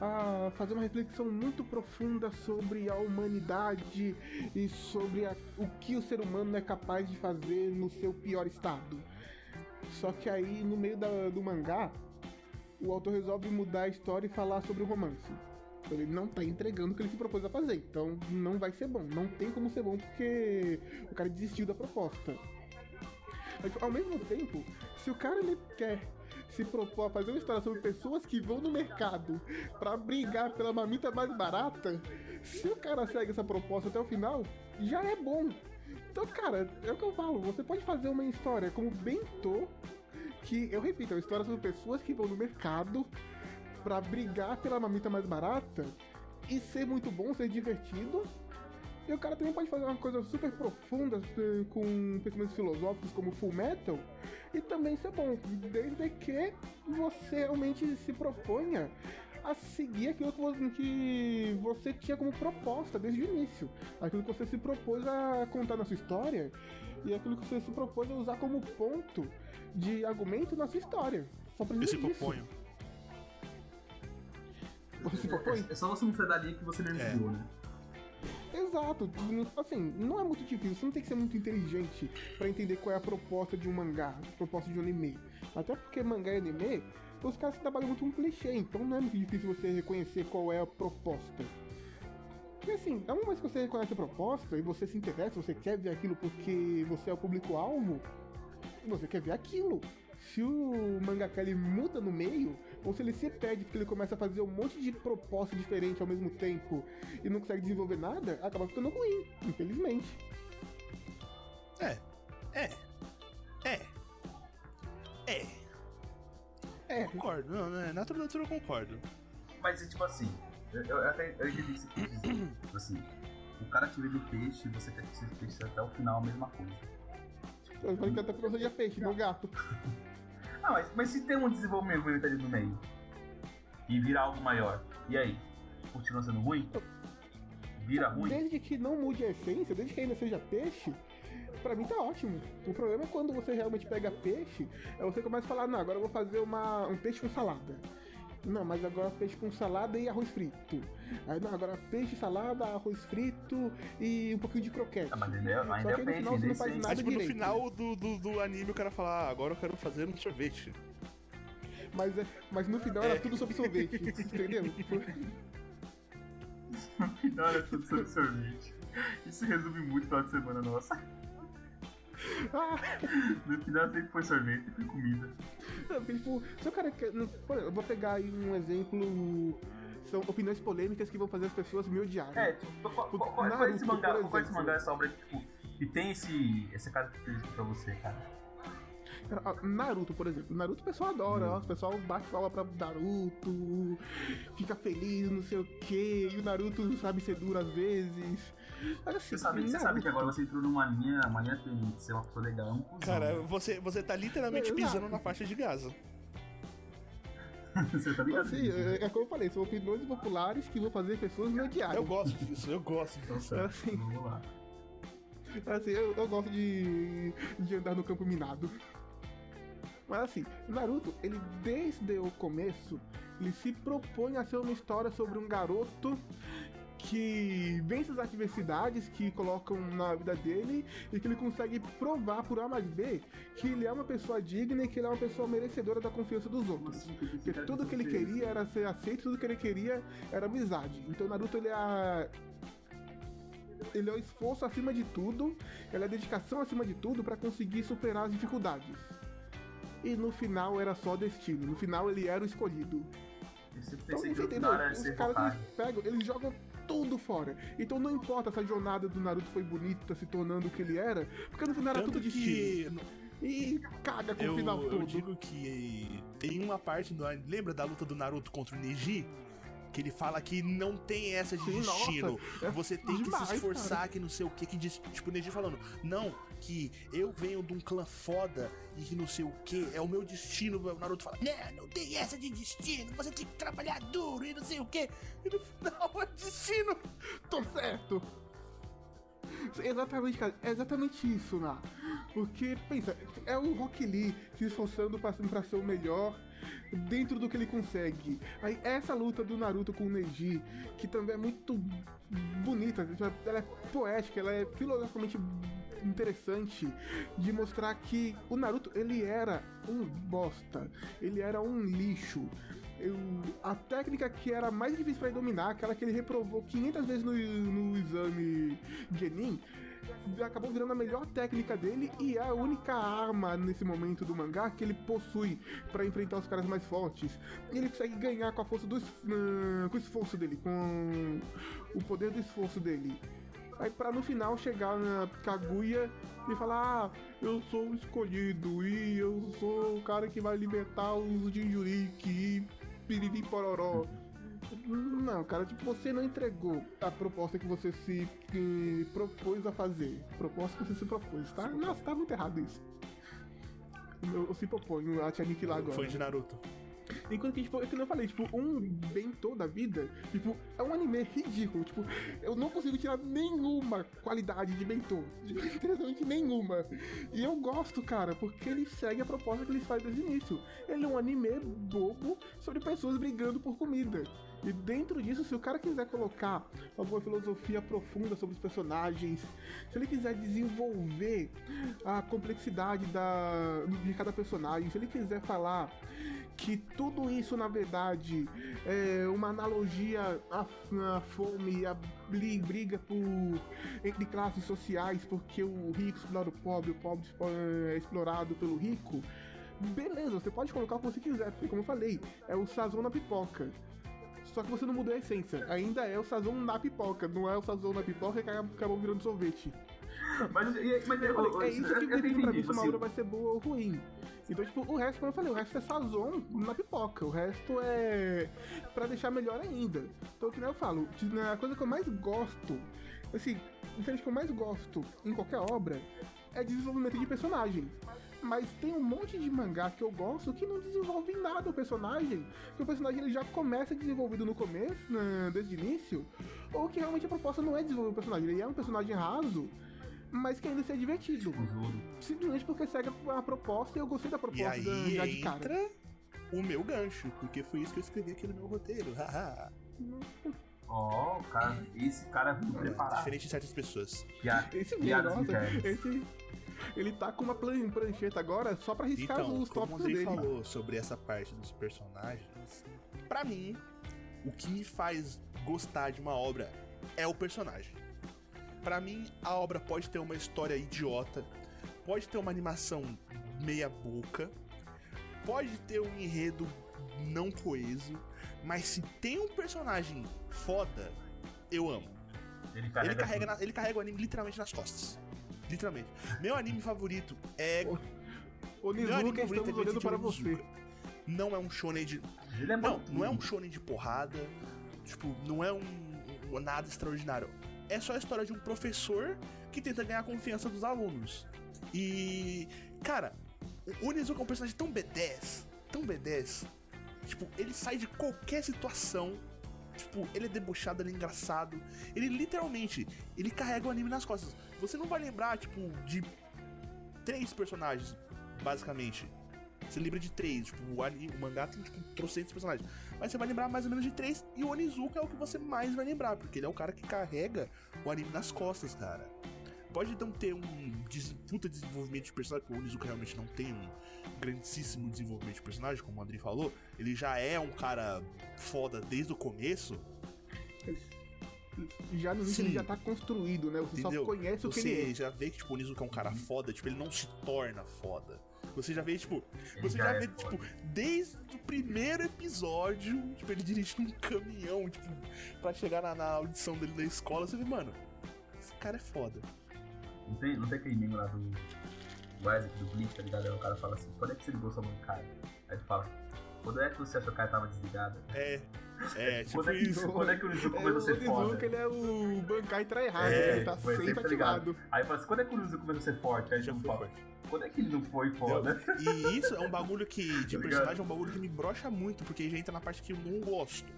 A: a fazer uma reflexão muito profunda sobre a humanidade e sobre a- o que o ser humano é capaz de fazer no seu pior estado. Só que aí, no meio da- do mangá, o autor resolve mudar a história e falar sobre o romance. Ele não tá entregando o que ele se propôs a fazer. Então não vai ser bom. Não tem como ser bom porque o cara desistiu da proposta. Mas, ao mesmo tempo, se o cara ele quer se propor a fazer uma história sobre pessoas que vão no mercado pra brigar pela mamita mais barata, se o cara segue essa proposta até o final, já é bom. Então, cara, é o que eu falo, você pode fazer uma história como Bentô, que, eu repito, é uma história sobre pessoas que vão no mercado pra brigar pela mamita mais barata e ser muito bom, ser divertido. E o cara também pode fazer uma coisa super profunda, eh, com pensamentos filosóficos como Full Metal, e também ser bom, desde que você realmente se proponha a seguir aquilo que você tinha como proposta desde o início. Aquilo que você se propôs a contar na sua história e aquilo que você se propôs a usar como ponto de argumento na sua história. Só
B: Eu
A: precisa
B: se
A: disso.
B: proponho.
A: Você se propõe?
C: É, é só você não sair da linha que você mergulhou, né?
A: Exato, assim, não é muito difícil, você não tem que ser muito inteligente pra entender qual é a proposta de um mangá, a proposta de um anime. Até porque mangá e anime, os caras trabalham muito com clichê, então não é muito difícil você reconhecer qual é a proposta. E assim, a uma vez que você reconhece a proposta e você se interessa, você quer ver aquilo porque você é o público-alvo, você quer ver aquilo. Se o mangaka ele muda no meio, ou se ele se perde porque ele começa a fazer um monte de proposta diferente ao mesmo tempo e não consegue desenvolver nada, acaba ficando ruim, infelizmente.
B: É. É. É. É.
A: É,
B: Concordo. Não, não é. Na eu concordo.
C: Mas é tipo assim, eu, eu até eu entendi o que você quis dizer. Tipo assim, o cara te vende o peixe e você quer que esse peixe até o final a mesma coisa.
A: eu falei que até eu seja peixe, meu gato.
C: Ah, mas, mas se tem um desenvolvimento ali no meio e vira algo maior, e aí? Continua sendo ruim? Vira ruim?
A: Desde que não mude a essência, desde que ainda seja peixe, pra mim tá ótimo. O problema é quando você realmente pega peixe, aí você começa a falar, não, agora eu vou fazer uma, um peixe com salada. Não, mas agora peixe com salada e arroz frito. Aí não, agora peixe, salada, arroz frito e um pouquinho de croquete.
C: Ah, mas ainda é,
A: Só
C: ainda
A: que
C: é
A: no
C: peixe,
A: final você
C: ainda é
A: não faz nada
B: Mas tipo, no
A: direito.
B: final do, do, do anime o cara fala, ah, agora eu quero fazer um sorvete.
A: Mas, é- mas no final
B: É.
A: era tudo sobre sorvete, entendeu?
C: No final é tudo sobre sorvete. Isso resume muito o final de semana nossa.
A: ah,
C: No final sempre foi sorvete e foi comida.
A: Não, porque, tipo, se o cara quer. não, por exemplo, Eu vou pegar aí um exemplo. São opiniões polêmicas que vão fazer as pessoas me odiarem.
C: É, tipo, qual, qual, qual, qual é
A: Naruto,
C: esse mangá, qual é esse mangá, essa obra que, tipo, que tem esse, essa característica pra você, cara?
A: Ah, Naruto, por exemplo. Naruto o pessoal adora, ó, o pessoal bate palma pra Naruto, fica feliz, não sei o que, e o Naruto sabe ser duro às vezes. Mas assim,
C: Você sabe, você sabe que agora você entrou numa linha, uma linha tênue de ser uma pessoa legal, é um cuzão.
B: Cara, você, você tá literalmente
A: Exato.
B: pisando na faixa de Gaza.
C: você tá ligado?
A: Assim, é, é como eu falei, são opiniões populares que vão fazer pessoas me odiarem.
B: Eu gosto disso, eu gosto.
C: Então, certo,
A: assim.
C: vamos lá.
A: Assim, eu, eu gosto de, de andar no campo minado. Mas assim, Naruto, ele desde o começo, ele se propõe a ser uma história sobre um garoto que vence as adversidades que colocam na vida dele e que ele consegue provar por A mais B que ele é uma pessoa digna e que ele é uma pessoa merecedora da confiança dos outros. Porque tudo que ele queria era ser aceito, tudo que ele queria era amizade. Então Naruto ele é a... ele é o esforço acima de tudo, ele é a dedicação acima de tudo pra conseguir superar as dificuldades. E no final era só destino, no final ele era o escolhido.
C: Eu
A: Então
C: que no
A: entendeu? Os caras eles pegam, eles jogam tudo fora. Então não importa se a jornada do Naruto foi bonita, se tornando o que ele era, porque no final era
B: Tanto
A: tudo destino.
B: que
A: E caga com
B: eu,
A: o final
B: eu
A: todo.
B: digo que tem uma parte do anime. Lembra da luta do Naruto contra o Neji? Que ele fala que não tem essa de
A: Sim,
B: destino.
A: nossa, é
B: Você tem que
A: demais,
B: se esforçar,
A: cara.
B: que não sei o que, que diz. Tipo, o Neji falando, não, que eu venho de um clã foda e que não sei o que, é o meu destino. O Naruto fala, não, não tem essa de destino, você tem que trabalhar duro e não sei o que. E no final é destino.
A: Tô certo. Exatamente, cara. É exatamente isso, Ná. Porque, pensa, é o Rock Lee se esforçando pra, pra ser o melhor dentro do que ele consegue. Aí essa luta do Naruto com o Neji, que também é muito bonita, ela é poética, ela é filosoficamente interessante de mostrar que o Naruto ele era um bosta, ele era um lixo. Eu- a técnica que era mais difícil pra ele dominar, aquela que ele reprovou 500 vezes no, no exame Genin, acabou virando a melhor técnica dele e é a única arma nesse momento do mangá que ele possui para enfrentar os caras mais fortes. Ele consegue ganhar com a força do uh, com o esforço dele, com o poder do esforço dele. Aí pra no final chegar na Kaguya e falar, ah, eu sou o escolhido e eu sou o cara que vai libertar os Jinjuriki e piriri pororó. Não, cara, tipo, você não entregou a proposta que você se que propôs a fazer. Proposta que você se propôs, tá? Nossa, tá muito errado isso. Eu, eu se proponho a te aniquilar agora.
B: Foi de Naruto.
A: Enquanto que, tipo, é que eu falei, tipo, um Bento da vida, tipo, é um anime ridículo. Tipo, eu não consigo tirar nenhuma qualidade de Bento. Interessante nenhuma. E eu gosto, cara, porque ele segue a proposta que eles fazem desde o início. Ele é um anime bobo sobre pessoas brigando por comida. E dentro disso, se o cara quiser colocar alguma filosofia profunda sobre os personagens, se ele quiser desenvolver a complexidade da, de cada personagem, se ele quiser falar que tudo isso na verdade é uma analogia à, à fome, à briga por, entre classes sociais, porque o rico explora o pobre, o pobre é explorado pelo rico. Beleza, você pode colocar o que você quiser, porque como eu falei, é o sazon na pipoca. Só que você não mudou a essência. Ainda é o sazon na pipoca, não é o sazon na pipoca que acabou virando sorvete.
C: Mas, mas
A: eu falei, é isso que define pra mim se uma obra vai ser boa ou ruim. Então, tipo, o resto, como eu falei, o resto é sazon na pipoca. O resto é pra deixar melhor ainda. Então, que nem eu falo, a coisa que eu mais gosto, assim, o que eu mais gosto em qualquer obra é desenvolvimento de personagem. Mas tem um monte de mangá que eu gosto que não desenvolve nada o personagem. Que o personagem ele já começa desenvolvido no começo, né, desde o início. Ou que realmente a proposta não é desenvolver o personagem, ele é um personagem raso mas que ainda seja divertido. Simplesmente porque segue a proposta e eu gostei da proposta
B: e aí
A: já de cara.
B: entra o meu gancho, porque foi isso que eu escrevi aqui no meu roteiro. Haha.
C: Ó, oh, cara, esse cara é preparado.
B: Diferente de certas pessoas.
A: Esse meu, nossa, esse, ele tá com uma prancheta agora só pra riscar
B: então,
A: os tópicos
B: dele.
A: Como
B: o falou sobre essa parte dos personagens, pra mim, o que me faz gostar de uma obra é o personagem. Para mim, a obra pode ter uma história idiota, pode ter uma animação meia boca, pode ter um enredo não coeso, mas se tem um personagem foda, eu amo.
C: Ele carrega,
B: ele carrega, na, ele carrega o anime literalmente nas costas. Literalmente. Meu anime favorito é.
A: O Nizuka, estamos é olhando para você.
B: Não é um shonen de.
C: É
B: não, não é um shonen de porrada. Tipo, não é um, um nada extraordinário é só a história de um professor que tenta ganhar a confiança dos alunos. E, cara, o Onizuka é um personagem tão B10, tão B10. Tipo, ele sai de qualquer situação. Tipo, ele é debochado, ele é engraçado. Ele literalmente, ele carrega o anime nas costas. Você não vai lembrar, tipo, de três personagens, basicamente. Você lembra de três, tipo, o, anime, o mangá tem, tipo, trocentos personagens. Mas você vai lembrar mais ou menos de três, e o Onizuka é o que você mais vai lembrar, porque ele é o cara que carrega o anime nas costas, cara. Pode não ter um des puta desenvolvimento de personagem, o Onizuka realmente não tem um grandíssimo desenvolvimento de personagem, como o André falou. Ele já é um cara foda desde o começo.
A: Já no início ele já tá construído, né? Você
B: Entendeu?
A: só conhece
B: você
A: o que ele é.
B: já vê que tipo, o Onizuka é um cara foda, tipo, ele não se torna foda. Você já vê, tipo, você
C: já
B: já
C: é
B: vê,
C: foda.
B: tipo, desde o primeiro episódio, tipo, ele dirigindo um caminhão, tipo, pra chegar na, na audição dele na escola, você vê, mano, esse cara é foda.
C: Não tem, não tem aquele meme lá do do Bleach, tá ligado? Aí o cara fala assim, quando é que você ligou sua bancária? Aí tu fala, quando é que o seu cara tava desligada?
B: É, é, tipo
C: Quando é, que,
B: isso.
C: quando é que o Nizuka
A: É,
C: começou a
A: o
C: ser foda?
A: Onizuka, ele é o Bankai Tryhard,
C: É,
A: ele tá sempre
C: sempre ligado.
A: ativado.
C: Aí fala assim, quando é que o Nizuka começou a ser forte? Aí
B: Já foi
C: fala,
B: forte.
C: quando é que ele não foi foda?
B: E isso é um bagulho que, de
C: Tá ligado?
B: personagem, é um bagulho que me brocha muito, porque já entra na parte que eu não gosto.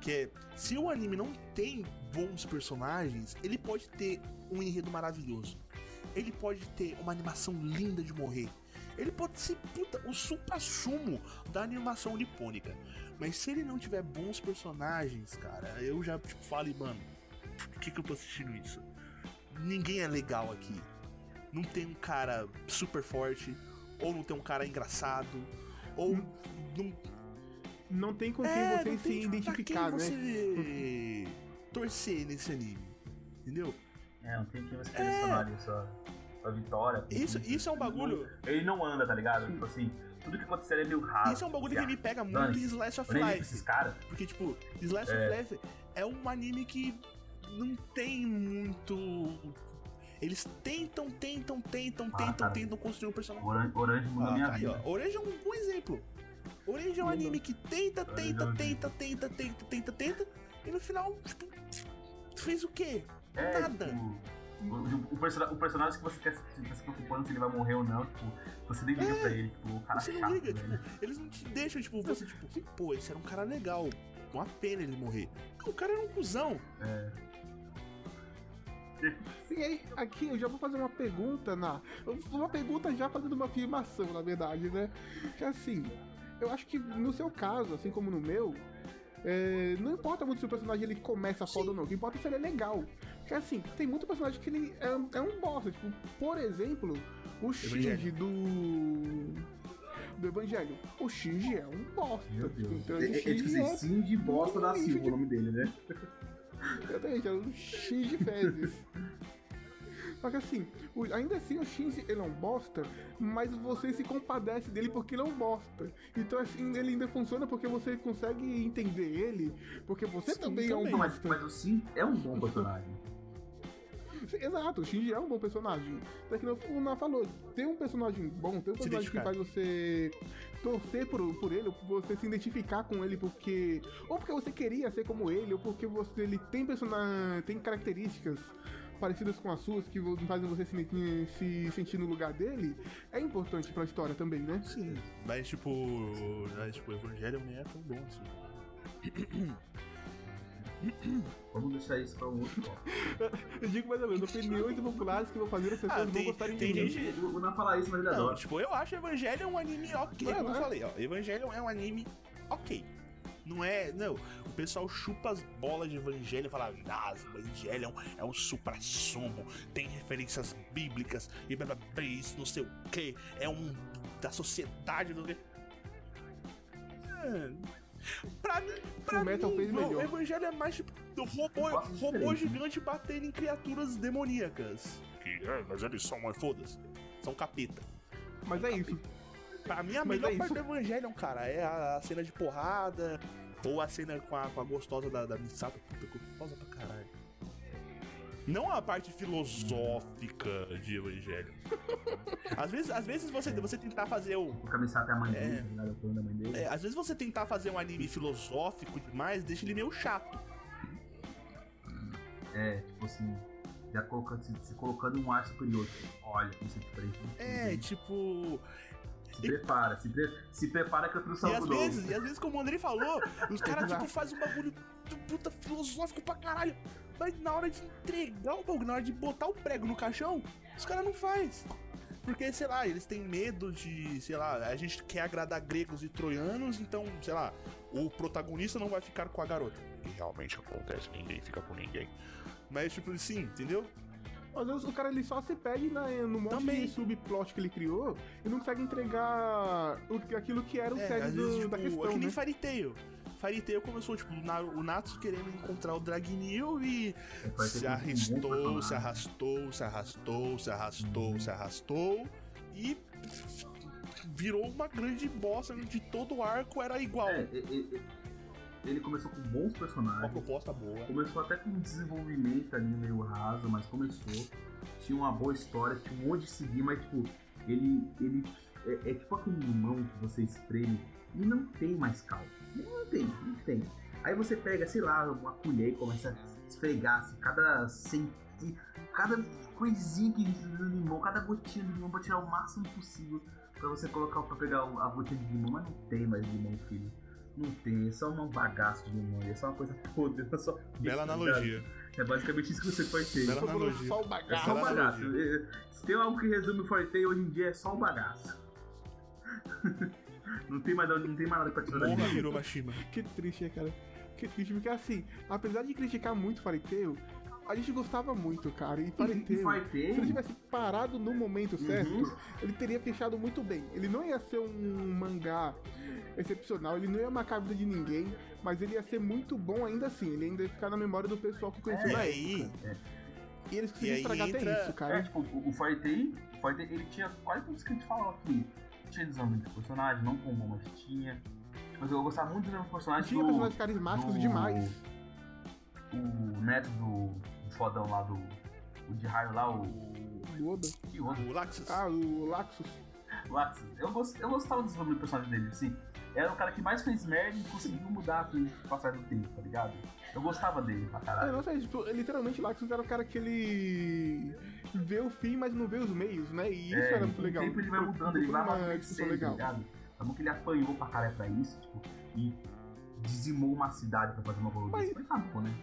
B: Que é, se o anime não tem bons personagens, ele pode ter um enredo maravilhoso. Ele pode ter uma animação linda de morrer. Ele pode ser, puta, o supra-sumo da animação nipônica. Mas se ele não tiver bons personagens, cara, eu já tipo, falo, mano, por que, que eu tô assistindo isso? Ninguém é legal aqui. Não tem um cara super forte, ou não tem um cara engraçado, ou não
A: Não tem com quem
B: é,
A: você
B: não
A: se
B: tipo,
A: identificar,
B: quem
A: né?
B: você torcer nesse anime. Entendeu?
C: É, não tem que você selecionar ali sua, sua vitória.
B: Isso, isso é um bagulho.
C: Ele não anda, tá ligado? Tipo assim, tudo que acontecer é meio rápido.
B: Isso é um bagulho que
C: assim,
B: me pega muito em. Slice of Life.
C: esses caras.
B: Porque, tipo, Slice
C: É.
B: of Life é um anime que não tem muito. Eles tentam, tentam, tentam,
C: Ah,
B: tentam,
C: cara.
B: tentam construir um personagem.
C: Orange, Orange mudou
B: Ah,
C: minha
B: tá aí,
C: vida.
B: ó. Orange é um bom exemplo. Orange é um anime que tenta, tenta,
C: Orange.
B: tenta, tenta, tenta, tenta, tenta, e no final, tipo, fez o quê?
C: É,
B: Nada.
C: tipo, o, o, o personagem que você quer se tá se preocupando se ele vai morrer ou não, tipo, você nem liga
B: É.
C: pra ele, tipo, o cara
B: Você não
C: chato,
B: liga, tipo, eles não te deixam, tipo, você, tipo, pô, esse era um cara legal. Uma pena ele morrer. Não, o cara era um cuzão.
C: É.
A: E aí, aqui eu já vou fazer uma pergunta na. Uma pergunta já fazendo uma afirmação, na verdade, né? Que assim, eu acho que no seu caso, assim como no meu, é, não importa muito se o personagem ele começa foda ou não, o que importa é se ele é legal. Porque assim, tem muito personagem que ele é, é um bosta. Tipo, por exemplo, o Shinji do. Do Evangelho. O Shinji é um bosta.
C: Meu
A: tipo,
C: Deus.
A: Então,
C: É,
A: o
C: é, é tipo
A: Shinji
C: assim, Cindy Bosta da Silva
A: lixo
C: o nome dele, né?
A: Exatamente, é um Shinji Fezes. Só que assim, o- ainda assim o Shinji ele é um bosta, mas você se compadece dele porque ele é um bosta. Então assim, ele ainda funciona porque você consegue entender ele, porque você
B: Sim,
A: também, é um
B: também.
C: Não, mas,
A: bosta.
C: mas o Sim é um bom personagem.
A: Exato, o Shinji é um bom personagem. Só que não- o Ná falou, tem um personagem bom, tem um personagem que faz você torcer por, por ele, ou você se identificar com ele porque. Ou porque você queria ser como ele, ou porque você, ele tem personagem. tem características parecidas com as suas que fazem você se, se sentir no lugar dele, é importante pra história também, né?
B: Sim. Mas, tipo, mas, tipo, o Evangelho nem é tão bom assim.
C: Vamos deixar isso pra um outro bloco.
A: Eu digo mais ou menos, opiniões populares que vou fazer as pessoas
B: Ah,
A: não
B: tem-
A: gostarem
B: tem
A: de mim.
B: gente-
C: Eu vou não falar isso, mas ele
B: Não,
C: adora.
B: tipo, eu acho Evangelho um anime ok.
A: Não,
B: Como eu
A: não é?
B: falei, ó. Evangelho é um anime ok. Não é. Não. O pessoal chupa as bolas de Evangelho e fala, ah, Evangelho é um, é um supra-sumo, tem referências bíblicas e blá blá blá, isso não sei o que, é um. da sociedade, não sei o quê. É, Pra mim, pra
A: O Metal
B: mim,
A: fez melhor.
B: o Evangelho é mais tipo do robô, robô gigante batendo em criaturas demoníacas. Que, é, mas eles são, foda-se, são capeta.
A: Mas é isso.
B: Pra mim, a
A: Mas
B: melhor
A: é
B: parte
A: isso.
B: do Evangelion, cara, é a, a cena de porrada, ou a cena com a, com a gostosa da, da Misato. Puta, gostosa pra caralho. Não a parte filosófica de Evangelho. Às vezes, às vezes você, você tentar fazer o.
C: O Kamisata é a mãe
B: É.
C: dele? O plano da mãe dele.
B: é, às vezes você tentar fazer um anime filosófico demais, deixa ele meio chato.
C: É, tipo assim, já se, se colocando um ar superior. Olha, isso é diferente.
B: É, tipo.
C: Se prepara, se, pre- se prepara que eu trouxe
B: E às
C: algo novo.
B: vezes, e às vezes, como o Andrei falou, os caras, tipo, fazem um bagulho do puta filosófico pra caralho. Mas na hora de entregar o bagulho, na hora de botar o prego no caixão, os caras não faz. Porque, sei lá, eles têm medo de, sei lá, a gente quer agradar gregos e troianos, então, sei lá, o protagonista não vai ficar com a garota. E realmente acontece, ninguém fica com ninguém. Mas, tipo, assim, entendeu?
A: Às vezes o cara ele só se na, no monte
B: Também.
A: de subplot que ele criou e não consegue entregar o- aquilo que era o
B: É,
A: sério
B: às
A: do-
B: vezes, tipo,
A: da
B: é
A: questão,
B: que nem
A: né?
B: Fairy Tail. Fairy Tail começou, tipo, o Natsu querendo encontrar o Dragneel e
C: É,
B: se arrastou, se arrastou, se arrastou, se arrastou, se arrastou e virou uma grande bosta onde todo o arco era igual.
C: É, e- e- ele começou com bons
B: Uma
C: personagens.
B: proposta boa.
C: Começou até com um desenvolvimento ali meio raso, mas começou. Tinha uma boa história, tinha um monte de seguir, mas tipo, ele. ele é, é tipo aquele limão que você espreme e não tem mais caldo. Não tem, não tem. Aí você pega, sei lá, uma colher e começa a esfregar assim, cada centi, cada coisinha que do limão, cada gotinha de limão pra tirar o máximo possível pra você colocar pra pegar a gotinha de limão, mas não tem mais limão, filho. Não tem, é só um bagaço de limão, é só uma coisa podre, é só.
B: Bela analogia.
C: É basicamente isso que você pode ter.
B: Bela analogia.
A: só o
C: É
A: bagaço.
C: só um bagaço. É, Se tem algo que resume o Forte hoje em dia é só um bagaço. não, tem mais, não tem mais nada pra tirar
B: Morra
C: dali.
B: Hiromashima.
A: Que triste, né, cara? Que triste, porque assim, apesar de criticar muito Fairy Tail, a gente gostava muito, cara. E Tail- se ele tivesse parado no momento certo,
C: Uhum.
A: ele teria fechado muito bem. Ele não ia ser um mangá excepcional, ele não ia marcar a vida de ninguém, mas ele ia ser muito bom ainda assim. Ele ainda ia ficar na memória do pessoal que conheceu
B: E
A: na
B: aí,
A: época. E eles conseguiram estragar
B: entra-
A: até isso, cara.
C: É, tipo, o, o o Fortei, ele tinha quase tudo isso que a gente falou aqui. Tinha desenvolvimento de personagem, não com bom, mas tinha. Tipo, eu gostava muito do desenvolvimento de personagem
A: Tinha
C: do,
A: personagens carismáticos
C: do-
A: demais.
C: o neto do, do fodão lá do. O de raio lá, o.
A: O Oda.
C: Que Oda?
B: O Laxus.
A: Ah, o Laxus.
C: Laxus. Eu, gost, eu gostava do desenvolvimento do personagem dele, assim. Era o cara que mais fez merda e conseguiu mudar com o passar do tempo, tá ligado? Eu gostava dele pra caralho.
A: não sei, tipo, literalmente Laxus era o cara que ele vê o fim, mas não vê os meios, né? E isso
C: É,
A: era muito legal.
C: tempo ele vai mudando, ele vai amadurecendo,
A: discussão
C: tá
A: legal.
C: ligado? Como que ele apanhou pra caralho pra isso, tipo, e dizimou uma cidade pra fazer uma
A: Mas-
C: evolução. Foi acabou, né?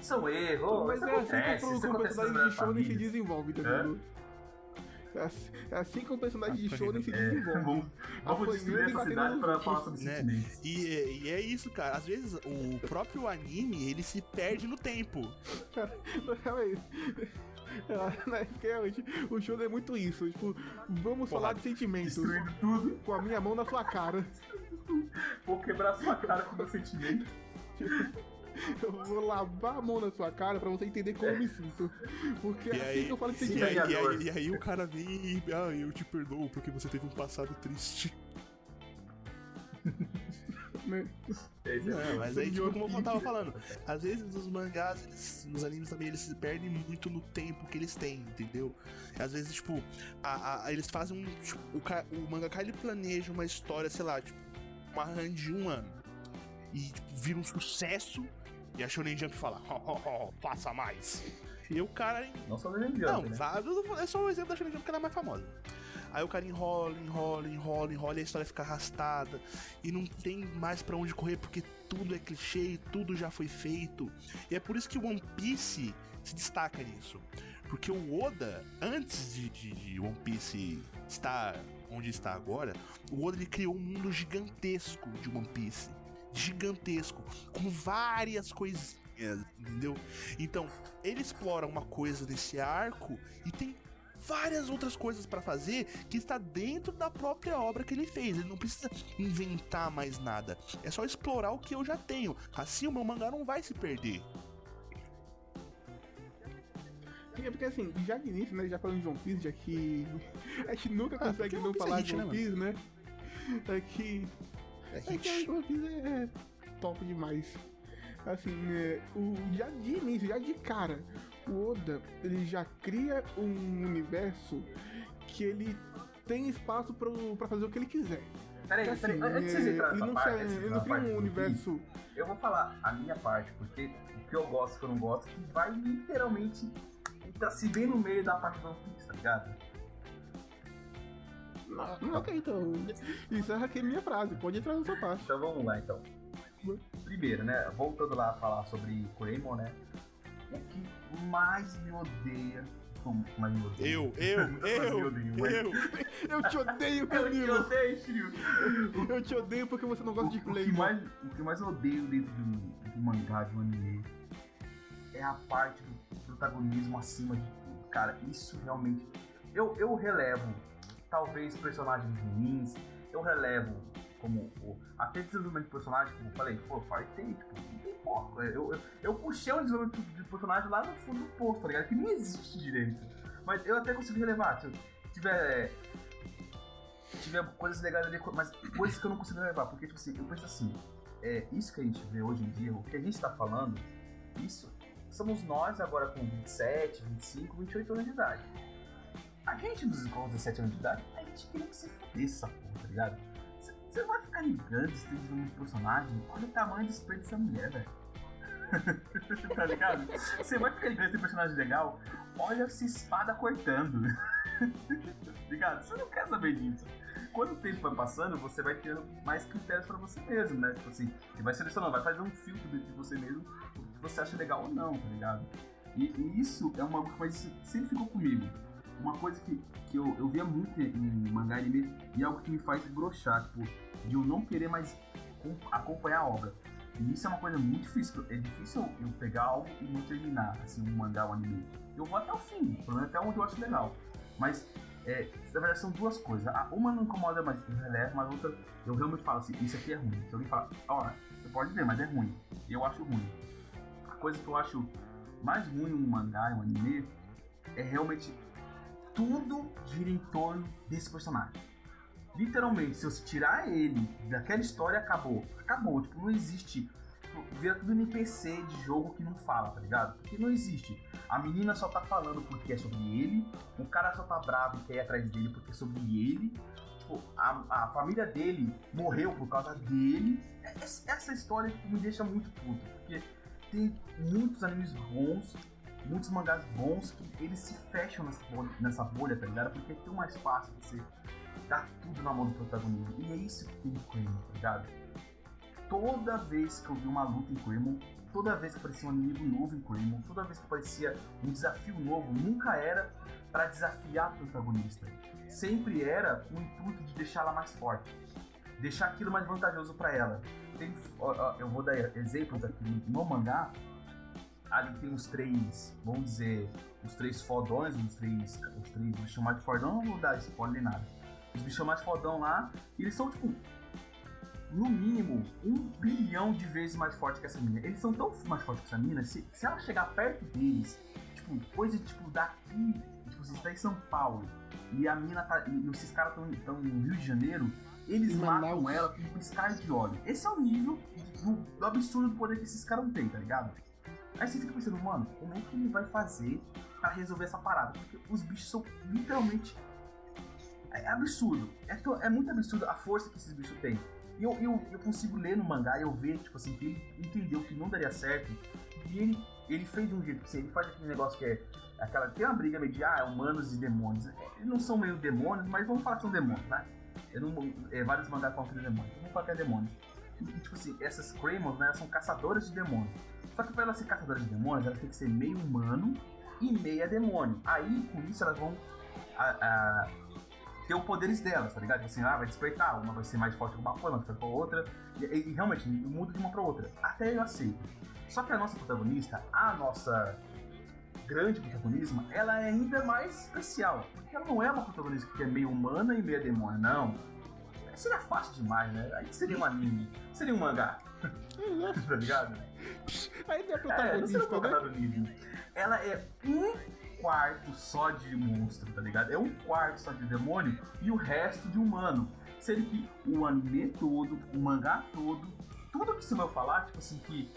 C: São erros,
A: Mas
C: isso
A: é assim que
C: isso
A: o personagem de Shonen se desenvolve, tá ligado? É assim- É assim que o personagem de Shonen se
C: É,
A: desenvolve.
C: vamos, vamos
A: Apanhando
C: destruir
A: e
C: essa cidade pra falar sobre
B: Né?
C: sentimentos.
B: E, é- e é isso, cara. Às vezes o próprio anime ele se perde no tempo.
A: Calma aí. É, né, realmente o show é muito isso. Tipo, vamos
B: Porra,
A: falar de sentimentos.
C: Destruindo tudo,
A: Com a minha mão na sua cara.
C: vou quebrar sua cara com meu sentimento.
A: Eu vou lavar a mão na sua cara pra você entender como eu me sinto. Porque é
B: E
A: assim
B: aí-
A: que eu falo de
C: Sim,
B: E
A: sentimento.
B: aí, e, aí, e aí o cara vem e. Ah, eu te perdoo porque você teve um passado triste.
A: Né?
C: É isso aí.
B: Não, mas aí, tipo, como eu tava falando, às vezes os mangás, eles, nos animes também, eles se perdem muito no tempo que eles têm, entendeu? Às vezes, tipo, a- a- eles fazem um. Tipo, o, o mangaka ele planeja uma história, sei lá, tipo, uma run de um ano. E tipo, vira um sucesso. E a Shonen Jump fala, ó, ó, ó, faça mais. E o cara
C: Não só Legend of
B: não,
C: Jump, né?
B: é só o exemplo da Shonen Jump que ela é mais famosa. Aí o cara enrola, enrola, enrola, enrola e a história fica arrastada. E não tem mais pra onde correr porque tudo é clichê, tudo já foi feito. E é por isso que One Piece se destaca nisso. Porque o Oda, antes de, de- de One Piece estar onde está agora, o Oda ele criou um mundo gigantesco de One Piece. Gigantesco. Com várias coisinhas, entendeu? Então, ele explora uma coisa desse arco e tem várias outras coisas pra fazer que está dentro da própria obra que ele fez. Ele não precisa inventar mais nada. É só explorar o que eu já tenho. Assim o meu mangá não vai se perder.
A: É porque assim, já de início, né? Já falando de One Piece, já que a gente nunca
B: Ah,
A: consegue
B: porque
A: não
B: é
A: falar de One
B: né,
A: Piece, né? É que.
B: É
A: É que One Piece é top demais. Assim, é, o, já de início, já de cara, o Oda, ele já cria um universo que ele tem espaço pro, pra fazer o que ele quiser.
C: Peraí,
A: Porque,
C: peraí,
A: assim,
C: antes de vocês
A: é,
C: entrarem
A: ele
C: nessa
A: não,
C: parte,
A: se-
C: antes de
A: ele
C: entrar
A: não cria um universo.
C: Eu vou falar a minha parte, porque o que eu gosto e o que eu não gosto, que vai literalmente tá se bem no meio da parte do One tá ligado?
A: Não, ok, então. Encerra aqui a minha frase, pode entrar na sua parte.
C: Então vamos lá então. Primeiro, né? Voltando lá a falar sobre Coreimon, né? O que mais me odeia.
B: Eu, eu, eu, eu.
A: Eu te odeio,
C: Eu te
A: Danilo!
C: odeio, Shiryu.
A: Eu te odeio porque você não gosta de
C: o que
A: Claymore.
C: mais, o que mais odeio dentro de um, de um mangá, de um anime, é a parte do protagonismo acima de tudo. Cara, isso realmente. Eu, eu relevo, talvez, personagens ruins, eu relevo como o, até desenvolvimento de personagem, como eu falei, pô, fartei, tipo, não tem foco. Eu, eu, eu puxei um desenvolvimento de personagem lá no fundo do posto, tá ligado? Que nem existe direito. Mas eu até consegui relevar. Se tiver tiver coisas legais ali, mas coisas que eu não consigo levar, porque, tipo assim, eu penso assim, é, isso que a gente vê hoje em dia, o que a gente tá falando, isso somos nós agora com 27, 25, 28 anos de idade. A gente dos com 17 anos de idade, a gente queria que se fudesse essa porra, tá ligado? Você vai ficar ligando esse tipo de personagem, olha o tamanho do espelho dessa mulher, velho. tá ligado? Você vai ficar ligando esse personagem legal, olha essa espada cortando. ligado? Você não quer saber disso. Quando o tempo vai passando, você vai tendo mais critérios pra você mesmo, né? Tipo assim, você vai selecionando, vai fazer um filtro de você mesmo, o que você acha legal ou não, tá ligado? E, e isso é uma coisa que sempre ficou comigo. Uma coisa que, que eu, eu via muito em mangá anime e é algo que me faz broxar, tipo, de eu não querer mais com- acompanhar a obra. E isso é uma coisa muito difícil. É difícil eu pegar algo e não terminar, assim, um mangá um anime. Eu vou até o fim, pelo menos até onde eu acho legal. Mas, é, na verdade, são duas coisas. Uma não incomoda, mas eu relevo, mas a outra eu realmente falo assim: isso aqui é ruim. Se alguém fala, ó, você pode ver, mas é ruim. Eu acho ruim. A coisa que eu acho mais ruim um mangá e um anime é realmente tudo gira em torno desse personagem. Literalmente, se você tirar ele daquela história, acabou. Acabou, tipo, não existe. Vira tudo NPC de jogo que não fala, tá ligado? Porque não existe. A menina só tá falando porque é sobre ele, o cara só tá bravo e quer ir atrás dele porque é sobre ele. Tipo, a, a família dele morreu por causa dele. Essa história tipo, me deixa muito puto, porque tem muitos animes bons, muitos mangás bons que eles se fecham nessa bolha, nessa bolha tá ligado? Porque é tão mais fácil você dar tudo na mão do protagonista. E é isso que tem em Cremon, tá ligado? Toda vez que eu vi uma luta em Cremon, toda vez que aparecia um inimigo novo em Cremon, toda vez que aparecia um desafio novo, nunca era para desafiar o protagonista. Sempre era o intuito de deixá-la mais forte, deixar aquilo mais vantajoso para ela. Tem, ó, ó, eu vou dar exemplos aqui no mangá. Ali tem os três, vamos dizer, os três fodões, os três, os três bichos mais fodão, não vou dar spoiler nada. Os bichos mais fodão lá, e eles são tipo no mínimo, um bilhão de vezes mais forte que essa mina. Eles são tão mais fortes que essa mina, se, se ela chegar perto deles, tipo, coisa tipo daqui, tipo, você está em São Paulo, e a mina tá. E esses caras estão no Rio de Janeiro, eles matam ela com um piscar de óleo. Esse é o nível do, do absurdo do poder que esses caras não têm, tá ligado? Aí você fica pensando, mano, como é que ele vai fazer pra resolver essa parada? Porque os bichos são literalmente. É absurdo. É, é muito absurdo a força que esses bichos têm. E eu, eu, eu consigo ler no mangá e eu ver, tipo assim, que ele entendeu que não daria certo. E ele, ele fez de um jeito, assim, ele faz aquele negócio que é. Aquela, tem uma briga meio de ah, humanos e demônios. Eles não são meio demônios, mas vamos falar que são demônios, né? Eu não, é, vários mangás falam que é demônio. Vamos falar que é demônio. E, tipo assim, essas Cremons, né, são caçadoras de demônios. Só que para elas ser caçadoras de demônios, elas têm que ser meio humano e meia demônio. Aí, com isso, elas vão a, a, ter os poderes delas, tá ligado? Tipo assim, ah, vai despertar, uma vai ser mais forte que uma coisa, outra com a outra, e, e, realmente muda de uma pra outra. Até eu aceito. Só que a nossa protagonista, a nossa grande protagonismo, ela é ainda mais especial. Porque ela não é uma protagonista que é meio humana e meio demônio, não. Seria fácil demais, né? Aí seria um anime, seria um mangá. tá ligado?
A: Aí não é protagonista, é,
C: né? Ela é um quarto só de monstro, tá ligado? É um quarto só de demônio e o resto de humano. Sendo que o anime todo, o mangá todo, tudo que você vai falar, tipo assim, que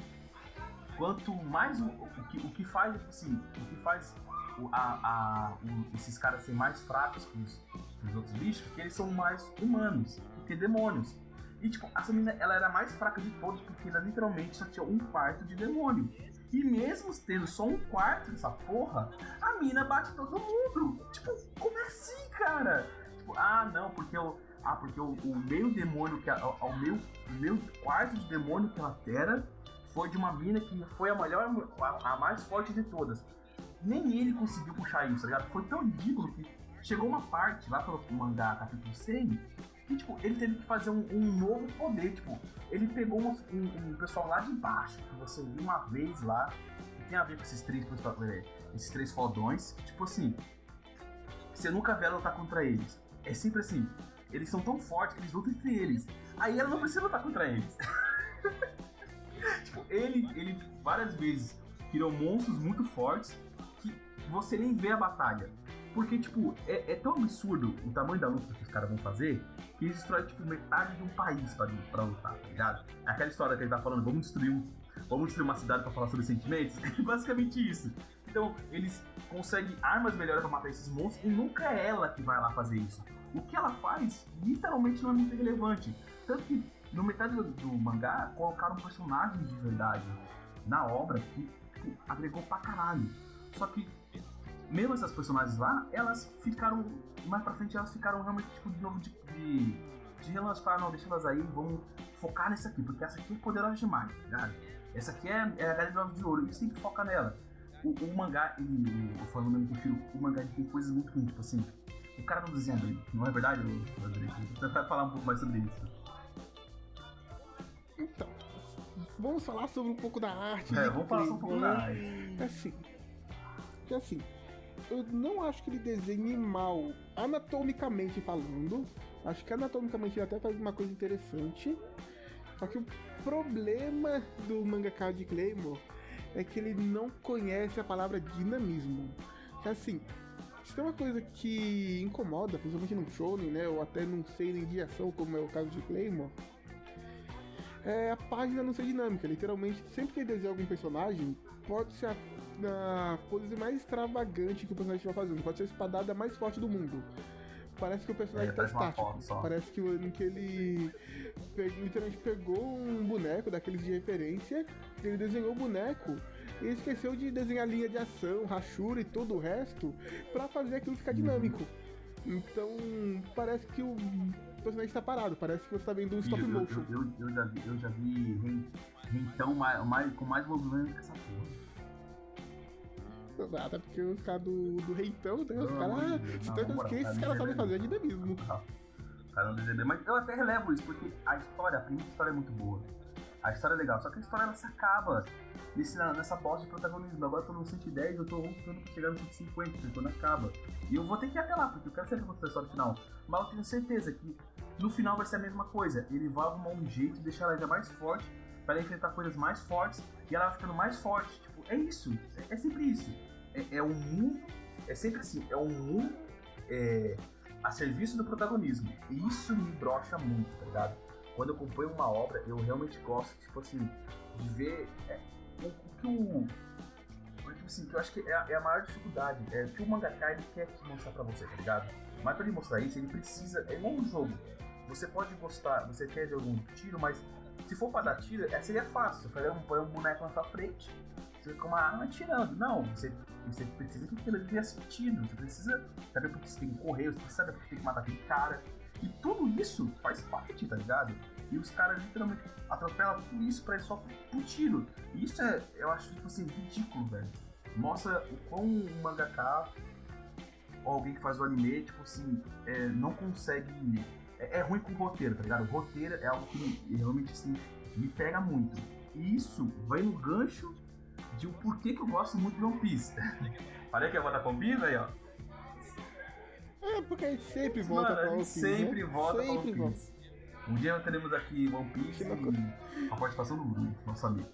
C: quanto mais o, o, que, o que faz, tipo assim, o que faz o, a, a, o, esses caras serem mais fracos que os, que os outros bichos, porque eles são mais humanos do que demônios. E tipo, essa menina ela era mais fraca de todos, porque ela literalmente só tinha um quarto de demônio. E mesmo tendo só um quarto dessa porra, a mina bate todo mundo. Tipo, como é assim, cara? Tipo, ah, não, porque eu. Ah, porque o, o demônio que. O, meu, o meu quarto de demônio que ela era foi de uma mina que foi a melhor. A, a mais forte de todas. Nem ele conseguiu puxar isso, tá ligado? Foi tão ridículo que chegou uma parte lá pelo mangá capítulo 100 e, tipo, ele teve que fazer um, um novo poder. Tipo, ele pegou um, um, pessoal lá de baixo, que você viu uma vez lá, que tem a ver com esses três, é, esses três fodões. Que, tipo assim, você nunca vê ela lutar contra eles. É sempre assim, eles são tão fortes que eles lutam entre eles. Aí ela não precisa lutar contra eles. tipo, ele, ele várias vezes criou monstros muito fortes que você nem vê a batalha. Porque, tipo, é, é, tão absurdo o tamanho da luta que os caras vão fazer que eles destroem, tipo, metade de um país pra, pra lutar, tá ligado? Aquela história que ele tá falando, vamos destruir um. Vamos destruir uma cidade pra falar sobre sentimentos. É basicamente isso. Então, eles conseguem armas melhores pra matar esses monstros e nunca é ela que vai lá fazer isso. O que ela faz, literalmente, não é muito relevante. Tanto que, no metade do, do mangá, colocaram personagens de verdade na obra que, que agregou pra caralho. Só que mesmo essas personagens lá, elas ficaram. Mais pra frente elas ficaram realmente tipo de novo de. de, de relance, ah, não, deixa elas aí, vamos focar nessa aqui, porque essa aqui é poderosa demais, tá Essa aqui é, é a Galera de Ouro, e tem que focar nela. O, o mangá, ele, eu falando mesmo, prefiro, o mangá tem coisas muito ruins, tipo assim, o cara não desenha bem, não é verdade, Rodrigo? Você vai falar um pouco mais sobre isso.
A: Então, vamos falar sobre um pouco da arte.
C: É, vamos falar sobre um pouco da arte.
A: Assim, que assim, eu não acho que ele desenhe mal, anatomicamente falando. Acho que anatomicamente ele até faz uma coisa interessante. Só que o problema do mangaka de Claymore é que ele não conhece a palavra dinamismo. Que assim, se tem uma coisa que incomoda, principalmente num shonen, né, ou até num seinen de ação, como é o caso de Claymore, é a página não ser dinâmica. Literalmente, sempre que ele desenha algum personagem, pode ser a, a pose mais extravagante que o personagem estiver fazendo, pode ser a espadada mais forte do mundo. Parece que o personagem
C: É,
A: tá estático. Parece que, que ele pe- literalmente pegou um boneco daqueles de referência, ele desenhou o boneco e esqueceu de desenhar linha de ação, rachura e todo o resto pra fazer aquilo ficar dinâmico. Então, parece que o personagem tá parado, parece que você tá vendo um stop
C: eu, eu,
A: motion.
C: eu, eu já vi, eu já vi rentão mais, mais, com mais movimento que essa porra.
A: Até porque os caras do, do reitão, né? Os caras. Se
C: na
A: coisa que esses
C: cara,
A: caras sabem
C: não
A: fazer é
C: é
A: dinamismo.
C: O cara não mas eu até relevo isso, porque a história, a primeira história é muito boa. A história é legal, só que a história ela se acaba nesse, nessa bosta de protagonismo. Agora eu tô no 110, eu tô lutando pra chegar no 150, que quando acaba. E eu vou ter que ir até lá, porque eu quero saber quanto é a história final. Mas eu tenho certeza que no final vai ser a mesma coisa. Ele vai arrumar um jeito de deixar ela ainda mais forte, para ela enfrentar coisas mais fortes, e ela vai ficando mais forte. Tipo, é isso. É, é sempre isso. É, é um mundo. É sempre assim, é um mundo é, a serviço do protagonismo. E isso me brocha muito, tá ligado? Quando eu acompanho uma obra, eu realmente gosto, tipo assim, de ver é, o, o que o. Tipo assim, que eu acho que é a, é a maior dificuldade. É o que o mangaka ele quer te mostrar pra você, tá ligado? Mas pra ele mostrar isso, ele precisa. É igual um jogo. Você pode gostar, você quer ver algum tiro, mas se for pra dar tiro, é, seria fácil. Põe um, põe um boneco na sua frente, você com uma arma atirando. Não, você, você precisa que aquilo tenha sentido. Você precisa saber porque você tem que correr, você precisa saber porque tem que matar aquele cara. E tudo isso faz parte, tá ligado? E os caras literalmente atropelam tudo isso pra ir só pro, tiro. E isso é, eu acho, tipo assim, ridículo, velho. Mostra o quão um mangaka ou alguém que faz o anime, tipo assim, é, não consegue. É, é ruim com o roteiro, tá ligado? O roteiro é algo que me- realmente assim, me pega muito. E isso vai no gancho de o porquê que eu gosto muito de One Piece. Falei que ia botar com Piece aí, ó.
A: É, porque a gente sempre volta
C: Mano,
A: pra One Piece,
C: sempre
A: né?
C: volta pra
A: sempre
C: One
A: volta.
C: Piece. Um dia nós teremos aqui One Piece e a participação do Bruno, nosso amigo.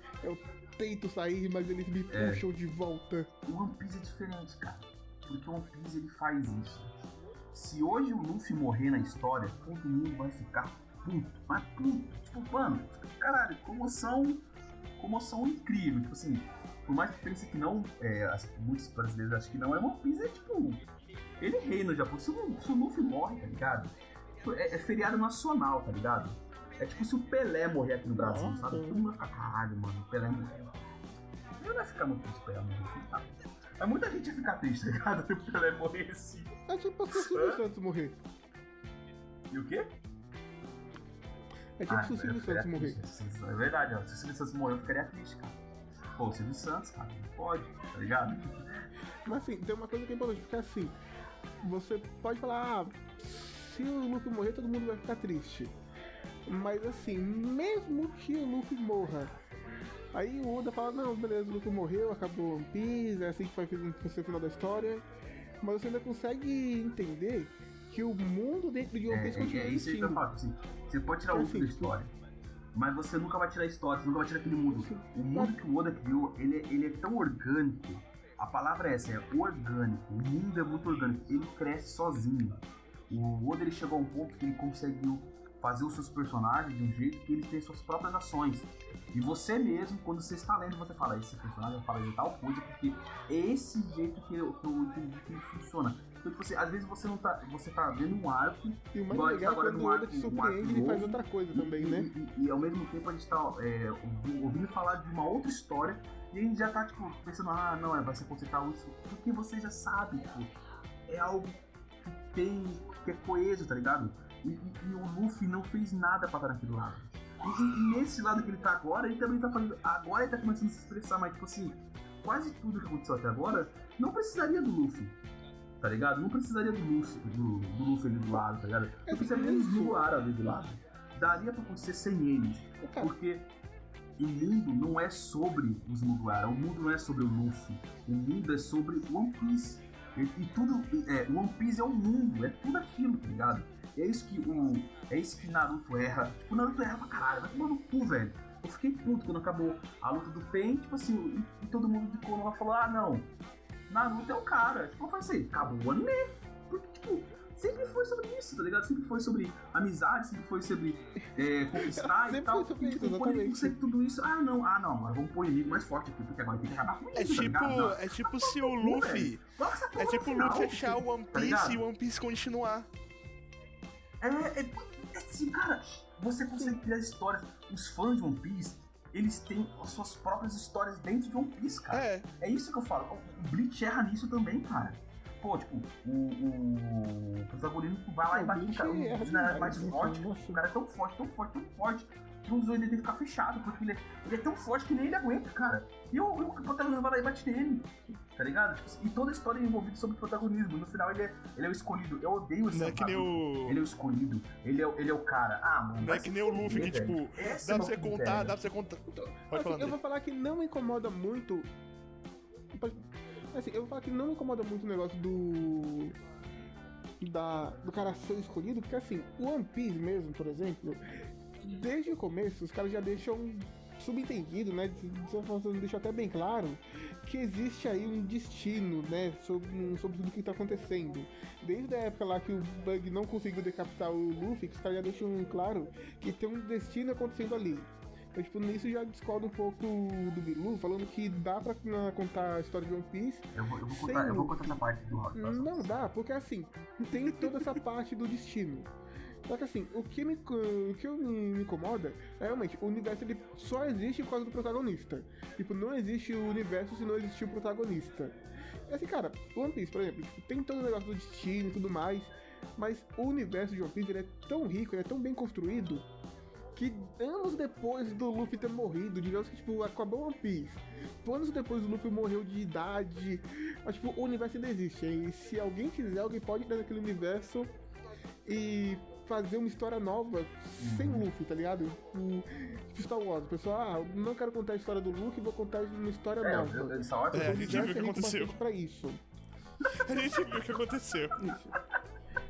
A: Tento sair, mas eles me
C: É.
A: puxam de volta.
C: O One Piece é diferente, cara. Porque o One Piece ele faz isso. Se hoje o Luffy morrer na história, todo mundo vai ficar puto. Mas puto. Tipo, mano, caralho, comoção. Comoção incrível. Tipo assim, por mais que pense que não, é, as, muitos brasileiros acham que não, é One Piece é tipo. Ele reina no Japão. Se o, Luffy morre, tá ligado? Tipo, É, é feriado nacional, tá ligado? É tipo se o Pelé morrer aqui no Brasil,
A: Nossa.
C: sabe? Todo mundo vai ficar, caralho, mano, o Pelé morreu. Eu não ia ficar muito triste pra ela, não. Mas muita gente ia ficar triste, tá ligado? Se o Pelé morresse.
A: É tipo se o Silvio? Santos morrer.
C: E o quê?
A: É tipo
C: Ah,
A: se o Silvio Santos morrer.
C: É verdade, ó. Se o Silvio Santos morrer, eu ficaria triste, cara. Pô, Silvio Santos, cara, não pode, tá ligado?
A: Mas assim, tem uma coisa que é importante, porque assim, você pode falar, ah, se o Luffy morrer, todo mundo vai ficar triste. Mas assim, mesmo que o Luffy morra, aí o Oda fala, não, beleza, o Luffy morreu, acabou One Piece, é assim que vai ser o final da história. Mas você ainda consegue entender que o mundo dentro de One
C: É,
A: Piece
C: é,
A: continua
C: é isso aí que eu
A: existindo.
C: falo, assim, você pode tirar o Luffy da
A: Assim,
C: história, mas você nunca vai tirar história, você nunca vai tirar aquele mundo. O mundo que o Oda criou, ele, é- ele é tão orgânico. A palavra é essa, é orgânico. O mundo é muito orgânico. Ele cresce sozinho. O Oda ele chegou a um ponto que ele conseguiu fazer os seus personagens de um jeito que eles têm suas próprias ações. E você mesmo, quando você está lendo, você fala, esse personagem fala de tal coisa, porque é esse jeito que eu, que eu entendi que ele funciona. Então, tipo assim, às vezes você não tá. Você tá vendo um arco
A: E o mais
C: gente
A: legal é
C: agora
A: quando
C: num
A: o Oda
C: arco-
A: te
C: um
A: surpreende,
C: arco
A: ele faz outra coisa também,
C: e,
A: né?
C: e- e- e ao mesmo tempo a gente tá é, ouvi- ouvindo falar de uma outra história e a gente já tá, tipo, pensando, ah, não, é, vai ser consertar isso. Porque você já sabe, tipo, é algo que tem. que é coeso, tá ligado? E, e- e o Luffy não fez nada pra estar naquele lado. E, e- e nesse lado que ele tá agora, ele também tá fazendo. Agora ele tá começando a se expressar, mas tipo assim, quase tudo que aconteceu até agora não precisaria do Luffy. Tá ligado? Não precisaria do Luffy, do, do Luffy ali do lado, tá ligado? Não precisaria
A: isso.
C: Luara ali do lado. Daria pra acontecer sem eles. Porque o mundo não é sobre os Mugiwara, o mundo não é sobre o Luffy, o mundo é sobre One Piece. E, e tudo, é, One Piece é o mundo, é tudo aquilo, tá ligado? E é isso que o. É isso que Naruto erra. Tipo, o Naruto erra pra caralho, vai tomar no cu, velho. Eu fiquei puto quando acabou a luta do Pen, tipo assim, e, e todo mundo de Konoha falou, ah não, Naruto é o cara. Tipo, eu falei assim, acabou o anime. Porque, tipo, sempre foi sobre isso, tá ligado? Sempre foi sobre amizade, sempre foi sobre é, conquistar e tal.
A: Foi
C: e, tipo,
A: isso,
C: quando ele
A: exatamente.
C: consegue tudo isso, ah não, ah não, agora vamos pôr o inimigo mais forte aqui, porque agora tem que acabar com isso,
B: É
C: tá
B: tipo,
C: ligado?
B: É tipo se o Luffy. É tipo o Luffy achar o One
C: tá
B: Piece
C: ligado?
B: e o One Piece continuar.
C: É, é, é assim, cara, você consegue criar histórias. Os fãs de One Piece, eles têm as suas próprias histórias dentro de One Piece, cara.
B: É,
C: É isso que eu falo. O Bleach erra nisso também, cara. Pô, tipo, o, o protagonista vai lá e
A: O
C: bate cara, generais
A: demais,
C: mais
A: né?
C: forte. O cara é tão forte, tão forte, tão forte, que um dos dois dele tem que ficar fechado, porque ele é, ele é tão forte que nem ele aguenta, cara. E o, o protagonista vai lá e bate nele. Tá ligado? Tipo, assim, e toda a história é envolvida sobre protagonismo. No final ele é, ele é o escolhido. Eu odeio esse
B: não é que nem o.
C: Ele é o escolhido, ele é, o- ele é o cara. Ah, mano.
B: Não é que nem o Luffy que, tipo, Dá
C: é
B: pra você contar, dá pra você contar. Pode
A: Assim,
B: falar,
A: eu vou falar que não me incomoda muito. Pode- Assim, eu vou falar que não me incomoda muito o negócio do. Da, do cara ser escolhido, porque assim, o One Piece mesmo, por exemplo, desde o começo os caras já deixam subentendido, né? De de certa forma, deixam até bem claro que existe aí um destino, né? Sobre, sobre tudo que tá acontecendo. Desde a época lá que o Bug não conseguiu decapitar o Luffy, que os caras já deixam claro que tem um destino acontecendo ali. Então, tipo, nisso já discordo um pouco do Bilu, falando que dá pra né, contar a história de One Piece.
C: Eu vou, eu vou
A: Sem
C: contar, eu vou contar essa parte do Rock.
A: Não dá, porque assim, tem toda essa parte do destino. Só que assim, o que me, o que me, me incomoda é realmente, o universo ele só existe por causa do protagonista. Tipo, não existe o universo se não existir o protagonista. E assim, cara, One Piece, por exemplo, tipo, tem todo o negócio do destino e tudo mais, mas o universo de One Piece ele é tão rico, ele é tão bem construído, que anos depois do Luffy ter morrido, digamos que tipo, acabou One Piece, anos depois o Luffy morreu de idade, mas tipo, o universo ainda existe. E se alguém quiser, alguém pode entrar naquele universo e fazer uma história nova sem Luffy, tá ligado? Tipo Star Wars, o pessoal, ah, eu não quero contar a história do Luffy, vou contar uma história
C: É,
A: nova.
B: É,
A: o
B: a gente viu o que
A: é rico
B: aconteceu.
A: pra isso.
B: A gente viu o que aconteceu.
A: Isso.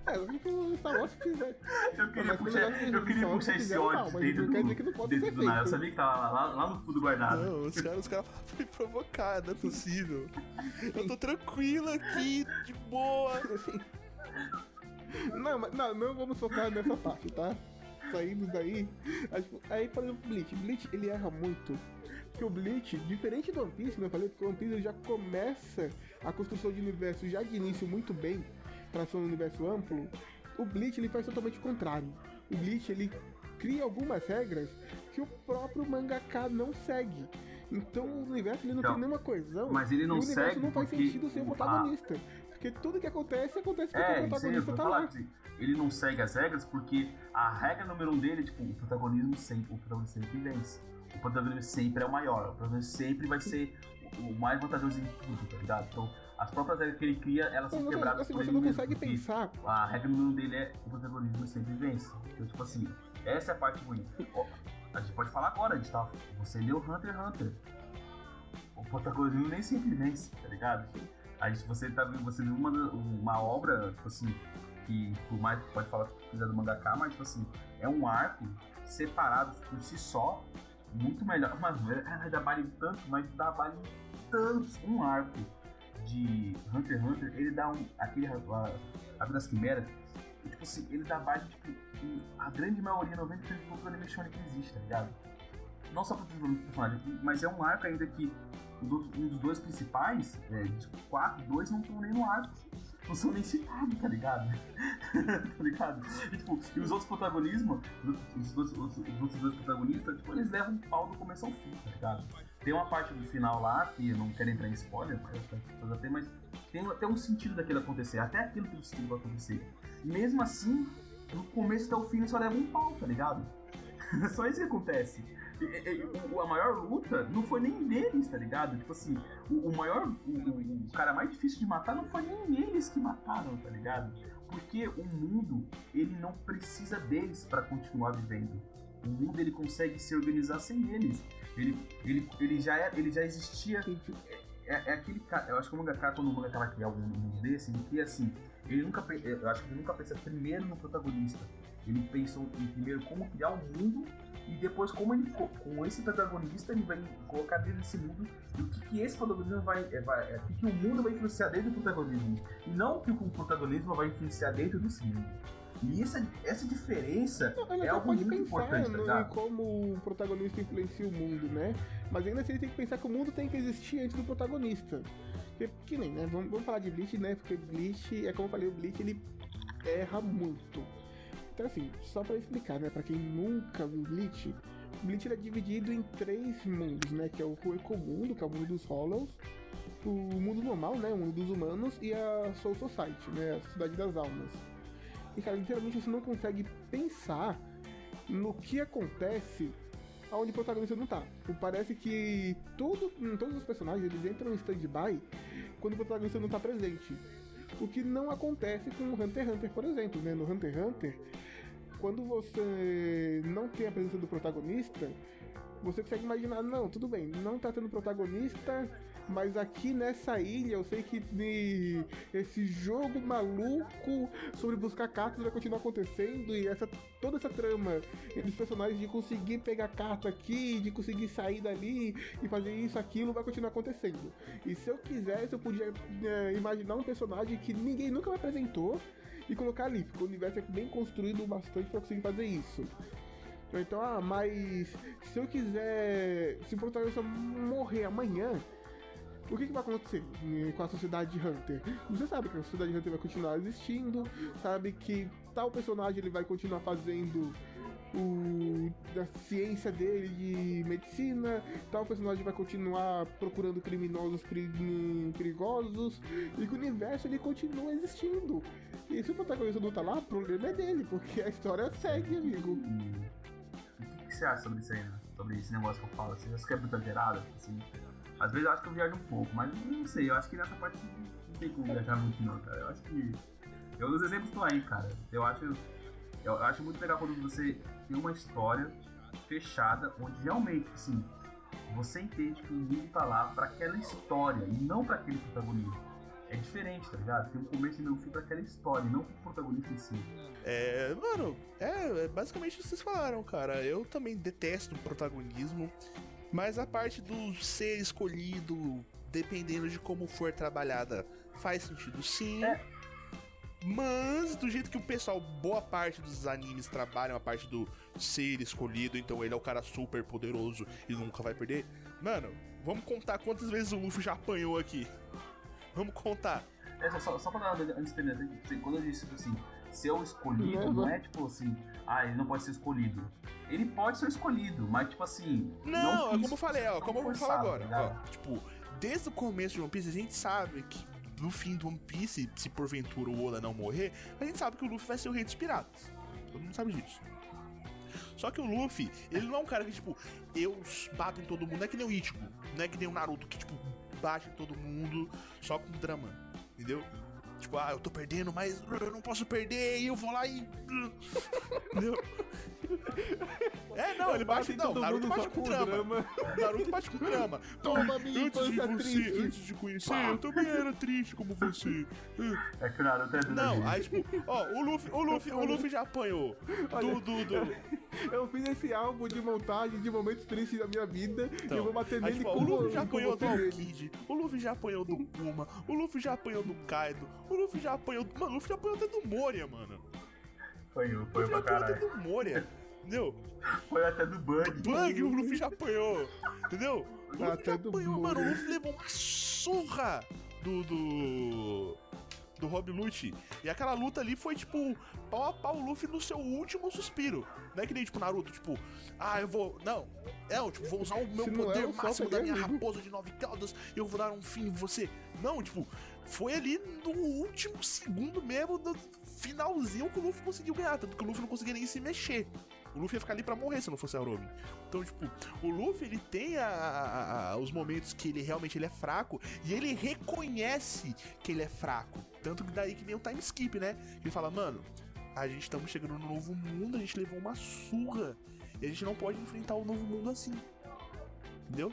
A: É, tipo, Star Wars se quiser.
C: eu queria
A: Mas
C: puxar, eu queria
A: Star
C: puxar esse
A: fizeram
C: ódio dentro
A: não quer
C: do,
A: dizer que não pode
C: dentro
A: ser
C: do nada. Eu
A: feito.
C: sabia que tava lá, lá no fundo guardado.
B: Não, os caras os cara foi provocar, não é possível. Eu tô tranquilo aqui, de boa.
A: Não, mas não, não vamos focar nessa parte, tá? Saindo daí. Aí, tipo, Aí, por exemplo, o Bleach. Bleach, ele erra muito. Porque o Bleach, diferente do One Piece, né? Eu falei, porque o One Piece já começa a construção de universo já de início muito bem, pra ser um universo amplo. O Bleach, ele faz totalmente o contrário. O Bleach, ele cria algumas regras que o próprio mangaka não segue. Então o universo ele não
C: Então,
A: tem nenhuma coesão.
C: mas ele não
A: e o universo
C: segue
A: não faz sentido sem o protagonista. Porque tudo que acontece, acontece porque
C: É,
A: o protagonista
C: vou
A: tá lá.
C: ele não segue as regras porque a regra número um dele, tipo, o protagonismo sempre, o protagonista sempre vence. O protagonismo sempre é o maior, o protagonista sempre vai ser o mais vantajoso em tudo, tá ligado? Então, as próprias regras que ele cria, elas são quebradas
A: assim,
C: por
A: você
C: ele
A: não consegue pensar.
C: A regra número um dele é o protagonismo sempre vence. Então, tipo assim, essa é a parte ruim. A gente pode falar agora, a gente tá. Você leu Hunter x Hunter. O protagonismo nem sempre vence, tá ligado? A gente, você, tá, você uma, uma obra, tipo assim, que por mais que pode falar que quiser do mangaka, mas tipo assim, é um arco separado por si só, muito melhor. Mano, é, dá vale tanto, mas dá vale tantos. Um arco de Hunter x Hunter, ele dá um. aquele. A, a Vida das Quimeras, tipo assim, ele dá base, tipo, a grande maioria, 90% do do anime que existe, tá ligado? Não só pro personagem, mas é um arco ainda que um dos dois principais, é, de quatro, dois não estão nem no arco. Não são nem citados, tá ligado? tá ligado? E, tipo, e os outros protagonismos, os, os- os outros dois protagonistas, tipo, eles levam um pau do começo ao fim, tá ligado? Tem uma parte do final lá, que eu não quero entrar em spoiler, mas até, mas tem até um sentido daquilo acontecer, até aquilo tem um acontecer. Mesmo assim, do começo até o fim ele só leva um pau, tá ligado? só isso que acontece. E o- a maior luta não foi nem deles, tá ligado? Tipo assim, o, o maior. O, o- cara mais difícil de matar não foi nem eles que mataram, tá ligado? Porque o mundo, ele não precisa deles pra continuar vivendo. O mundo ele consegue se organizar sem eles. Ele, ele, ele, já, é, ele já existia é, é aquele cara. Eu acho que o mangaka, quando o mangaka vai criar algum mundo desse, ele cria assim. Ele nunca. Eu acho que ele nunca pensa primeiro no protagonista. Ele pensou em primeiro como criar um mundo e depois como ele, com esse protagonista ele vai colocar dentro desse mundo e o que, que esse protagonismo vai, é, vai é, o que, que o mundo vai influenciar dentro do protagonismo e não o que o protagonismo vai influenciar dentro desse mundo. E essa, essa diferença não, é algo muito importante,
A: tá como o protagonista influencia o mundo, né? Mas ainda assim ele tem que pensar que o mundo tem que existir antes do protagonista. Que, que nem, né? Vamos, vamos falar de Bleach, né? Porque Bleach, é como eu falei, o Bleach ele erra muito. Então assim, só pra explicar, né? Pra quem nunca viu Bleach, Bleach é dividido em três mundos, né? Que é o Ecomundo, que é o mundo dos Hollows, o mundo normal, né? O mundo dos humanos e a Soul Society, né? A Cidade das Almas. E, cara, literalmente você não consegue pensar no que acontece aonde o protagonista não tá. Parece que tudo, todos os personagens eles entram em stand-by quando o protagonista não tá presente. O que não acontece com o Hunter x Hunter, por exemplo, né? No Hunter x Hunter, quando você não tem a presença do protagonista, você consegue imaginar, não, tudo bem, não tá tendo protagonista, mas aqui nessa ilha eu sei que esse jogo maluco sobre buscar cartas vai continuar acontecendo e essa toda essa trama dos personagens de conseguir pegar carta aqui, de conseguir sair dali e fazer isso, aquilo vai continuar acontecendo. E se eu quisesse, eu podia é, imaginar um personagem que ninguém nunca me apresentou e colocar ali, porque o universo é bem construído bastante para conseguir fazer isso. Então, ah, mas se eu quiser. Se o protagonista morrer amanhã, o que, que, vai acontecer com a sociedade de Hunter? Você sabe que a sociedade de Hunter vai continuar existindo, sabe que tal personagem ele vai continuar fazendo o da ciência dele de medicina, tal personagem vai continuar procurando criminosos perigosos e que o universo ele continua existindo. E se o protagonista não tá lá, o problema é dele, porque a história segue, amigo.
C: O que você acha sobre isso aí, né? Sobre esse negócio que eu falo? Você acha que é muito? Assim? Às vezes eu acho que eu viajo um pouco, mas não sei, eu acho que nessa parte não tem como viajar muito não, cara. Eu acho que. Eu, os exemplos estão aí, cara. Eu acho. Eu acho muito legal quando você tem uma história fechada, onde realmente, assim, você entende que o livro tá lá para aquela história e não para aquele protagonista. É diferente, tá ligado? Tem um começo e meio fim pra aquela história, não pro protagonista em si.
B: É, mano, é, é basicamente o que vocês falaram, cara. Eu também detesto o protagonismo. Mas a parte do ser escolhido, dependendo de como for trabalhada, faz sentido sim. É. Mas do jeito que o pessoal, boa parte dos animes trabalham a parte do ser escolhido, então ele é o cara super poderoso e nunca vai perder. Mano, vamos contar quantas vezes o Luffy já apanhou aqui. Vamos contar.
C: É, só, só pra dar antes de terminar, quando eu disse assim, ser o escolhido uhum. não é tipo assim, ah, ele não pode ser escolhido. Ele pode ser escolhido, mas tipo assim.
B: Não, não é como eu falei, ó, como eu vou falar agora. Tá ó, tipo, desde o começo de One Piece a gente sabe que no fim do One Piece, se porventura o Oda não morrer, a gente sabe que o Luffy vai ser o rei dos piratas. Todo mundo sabe disso. Só que o Luffy, ele não é um cara que, tipo, eu bato em todo mundo. Não é que nem o Ichigo. Não é que nem o Naruto, que, tipo, bate em todo mundo só com drama. Entendeu? Tipo, ah, eu tô perdendo, mas eu não posso perder, e eu vou lá e. Entendeu? É, não, ele bate. Não, Naruto bate com drama. drama. Naruto bate com drama.
A: Toma minha antes de você, triste.
B: Antes de conhecer, Pá. eu também era triste como você.
C: É que o Naruto é
B: Não, aí tipo, ó, o Luffy, o Luffy, o Luffy já apanhou.
A: Olha, do, do, do. Eu fiz esse álbum de montagem de momentos tristes da minha vida então, e eu vou bater nele tipo,
B: com o Luffy já apanhou do Kid, o Luffy já apanhou do Kuma, o Luffy já apanhou do Kaido, o Luffy já apanhou. Mano, o Luffy já apanhou até do Moria, mano.
C: Apanhou, foi pra caralho.
B: até do Moria. Entendeu?
C: Foi até do Bug.
B: Bug, o Luffy já apanhou. Entendeu? O Luffy até já apanhou, mano. O Luffy levou uma surra do. do. do Rob Lute. E aquela luta ali foi tipo pau a pau o Luffy no seu último suspiro. Não é que nem tipo Naruto, tipo, ah, eu vou. Não. É, eu, tipo, vou usar o meu Se poder é, máximo da minha amigo. raposa de nove caudas e eu vou dar um fim em você. Não, tipo, foi ali no último segundo mesmo, do finalzinho que o Luffy conseguiu ganhar. Tanto que o Luffy não conseguia nem se mexer. O Luffy ia ficar ali pra morrer se não fosse a Robin. Então, tipo, o Luffy ele tem a, a, a, os momentos que ele realmente ele é fraco e ele reconhece que ele é fraco. Tanto que daí que nem o time skip, né? Ele fala, mano, a gente estamos chegando no novo mundo, a gente levou uma surra. E a gente não pode enfrentar o novo mundo assim. Entendeu?